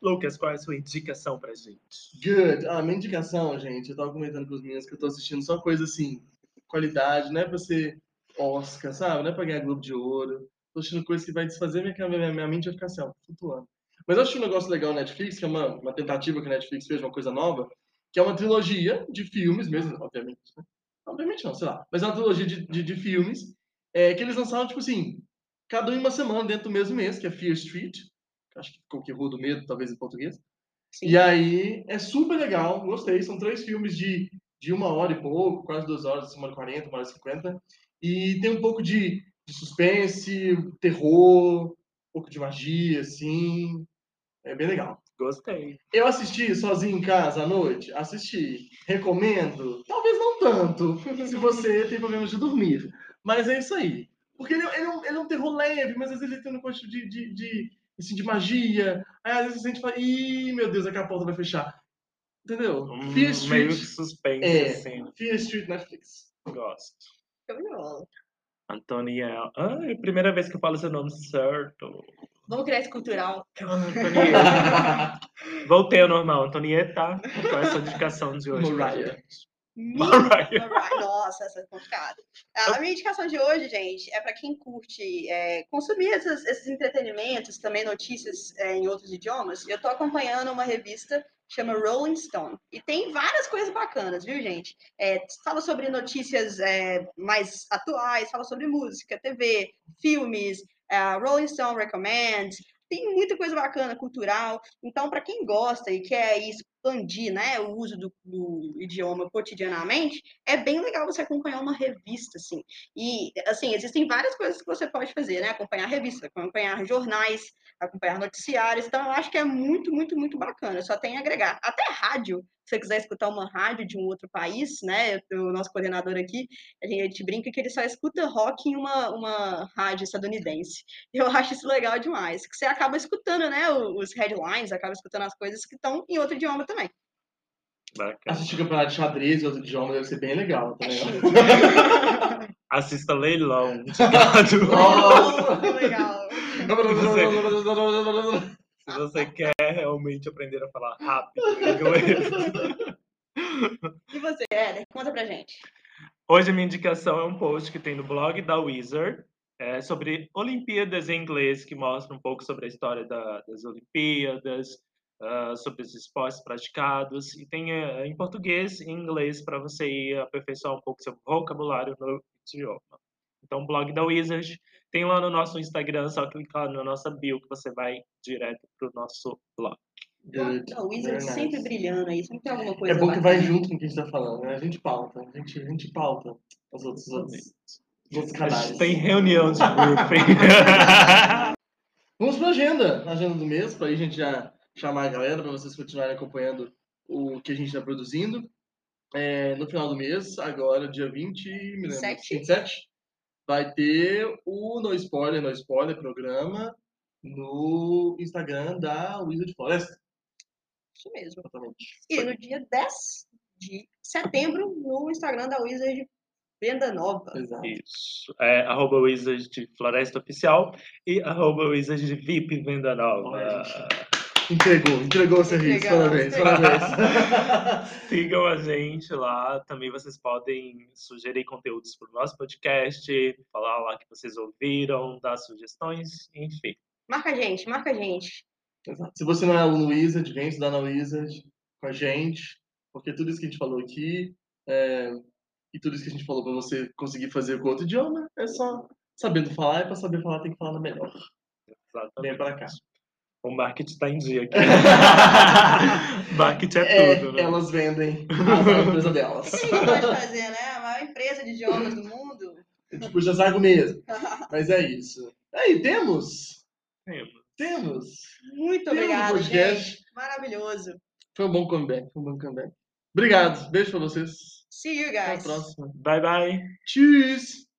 Speaker 2: Lucas, qual é a sua indicação pra gente?
Speaker 1: Good. Ah, minha indicação, gente, eu tava comentando com os meninos que eu tô assistindo só coisa assim, qualidade, não é pra ser Oscar, sabe? Não é pra ganhar Globo de Ouro. Tô assistindo coisa que vai desfazer minha, minha, minha mente vai ficar assim, ó, flutuando. Mas eu assisti um negócio legal na Netflix, que é uma, uma tentativa que a Netflix fez, uma coisa nova, que é uma trilogia de filmes mesmo, obviamente. Né? Obviamente não, sei lá. Mas é uma trilogia de, de, de filmes é, que eles lançaram, tipo assim, cada um uma semana dentro do mesmo mês, que é Fear Street. Acho que ficou que Rua do Medo, talvez em português. Sim. E aí é super legal, gostei. São três filmes de, de uma hora e pouco, quase duas horas, uma hora e quarenta, uma hora e cinquenta. E tem um pouco de, de suspense, terror, um pouco de magia, assim. É bem legal.
Speaker 2: Gostei.
Speaker 1: Eu assisti sozinho em casa à noite? Assisti. Recomendo? Talvez não tanto, se você tem problemas de dormir. Mas é isso aí. Porque ele, ele, é um, ele é um terror leve, mas às vezes ele tem um gosto de, de, de, assim, de magia. Aí às vezes a gente fala, ih, meu Deus, aqui a porta vai fechar. Entendeu?
Speaker 2: Hum, Fear Street. Meio suspense,
Speaker 1: é,
Speaker 2: assim.
Speaker 1: Fear Street Netflix.
Speaker 2: Gosto.
Speaker 5: Eu
Speaker 2: Antoniel. Ah, é a primeira vez que eu falo seu nome certo.
Speaker 5: Vamos criar esse cultural.
Speaker 2: Antonieta. Voltei ao normal. Antonieta, qual é a sua indicação de hoje?
Speaker 1: Mariah.
Speaker 2: Mariah.
Speaker 3: Mariah. Nossa, essa é complicada. A minha indicação de hoje, gente, é para quem curte é, consumir esses, entretenimentos, também notícias é, em outros idiomas. Eu estou acompanhando uma revista chama Rolling Stone. E tem várias coisas bacanas, viu, gente? É, fala sobre notícias é, mais atuais, fala sobre música, TV, filmes, é, Rolling Stone Recommends, tem muita coisa bacana, cultural. Então, para quem gosta e quer expandir né, o uso do, do, idioma cotidianamente, é bem legal você acompanhar uma revista, assim. E, assim, existem várias coisas que você pode fazer, né? Acompanhar revista, acompanhar jornais, acompanhar noticiários. Então, eu acho que é muito, muito, muito bacana. Só tem a agregar. Até rádio, se você quiser escutar uma rádio de um outro país, né? O nosso coordenador aqui, a gente brinca que ele só escuta rock em uma, uma rádio estadunidense. Eu acho isso legal demais. Que você acaba escutando, né? Os headlines, acaba escutando as coisas que estão em outro idioma também.
Speaker 2: Bacana.
Speaker 1: Assistir campeonato de xadrez em outro idioma deve ser bem legal
Speaker 3: É
Speaker 1: ó.
Speaker 2: Assista leilão de gado.
Speaker 1: Nossa.
Speaker 3: Legal.
Speaker 2: Se você quer realmente aprender a falar rápido inglês.
Speaker 3: E você, Éder? Conta pra gente.
Speaker 2: Hoje a minha indicação é um post que tem no blog da Wizard é, sobre Olimpíadas em inglês, que mostra um pouco sobre a história da- das Olimpíadas, ah, sobre os esportes praticados, e tem eh, em português e em inglês para você ir aperfeiçoar um pouco seu vocabulário no idioma. Então, o blog da Wizard tem lá no nosso Instagram, só clicar na nossa bio que você vai direto para o nosso blog.
Speaker 3: O Wizard sempre
Speaker 1: nice.
Speaker 3: brilhando aí, sempre tem alguma
Speaker 1: É
Speaker 3: coisa
Speaker 1: bom que vai junto com o que a gente tá falando, né? A gente pauta, a gente, a gente pauta os outros, os outros, os outros
Speaker 2: A
Speaker 1: canais.
Speaker 2: gente tem reunião de briefing.
Speaker 1: Vamos agenda, a agenda do mês, para aí a gente já chamar a galera, para vocês continuarem acompanhando o que a gente está produzindo. É, no final do mês, agora, dia 20, me lembro,
Speaker 3: Sete.
Speaker 1: 27, vai ter o No Spoiler, No Spoiler programa no Instagram da Wizard Floresta.
Speaker 3: Isso mesmo.
Speaker 1: Exatamente.
Speaker 3: E no dia 10 de setembro, no Instagram da Wizard Venda Nova.
Speaker 1: Exato.
Speaker 2: Isso. É arroba Wizard Floresta Oficial e arroba Wizard VIP Venda Nova.
Speaker 1: Olha, Entregou, entregou o serviço. Parabéns, parabéns.
Speaker 2: Sigam a gente lá. Também vocês podem sugerir conteúdos para o nosso podcast, falar lá que vocês ouviram, dar sugestões, enfim.
Speaker 3: Marca a gente, marca a gente.
Speaker 1: Exato. Se você não é aluno Wizard, vem estudar na Wizard com a gente, porque tudo isso que a gente falou aqui é, e tudo isso que a gente falou para você conseguir fazer com outro idioma é só sabendo falar e para saber falar tem que falar melhor.
Speaker 2: Exatamente.
Speaker 1: Vem para cá.
Speaker 2: O marketing está em dia aqui. marketing é,
Speaker 1: É,
Speaker 2: tudo, né?
Speaker 1: elas vendem a empresa delas.
Speaker 3: Sim, pode fazer, né? A maior empresa de idiomas do mundo.
Speaker 1: tipo, já saco mesmo. Mas é isso. Aí, temos?
Speaker 2: Temos.
Speaker 1: Temos.
Speaker 3: Muito
Speaker 1: Temos um
Speaker 3: obrigada,
Speaker 1: podcast.
Speaker 3: gente. Maravilhoso.
Speaker 1: Foi um bom comeback, foi um bom comeback. Obrigado. Beijo para vocês.
Speaker 3: See you
Speaker 1: Até a
Speaker 3: guys.
Speaker 1: próxima.
Speaker 2: Bye, bye.
Speaker 1: Tschüss.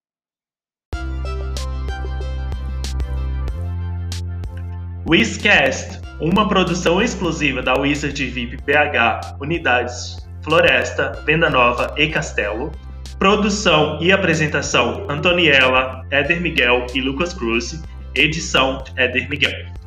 Speaker 2: Wizcast, uma produção exclusiva da Wizard VIP PH, Unidades Floresta, Venda Nova e Castelo. Produção e apresentação: Antoniela, Éder Miguel e Lucas Cruz. Edição: Éder Miguel.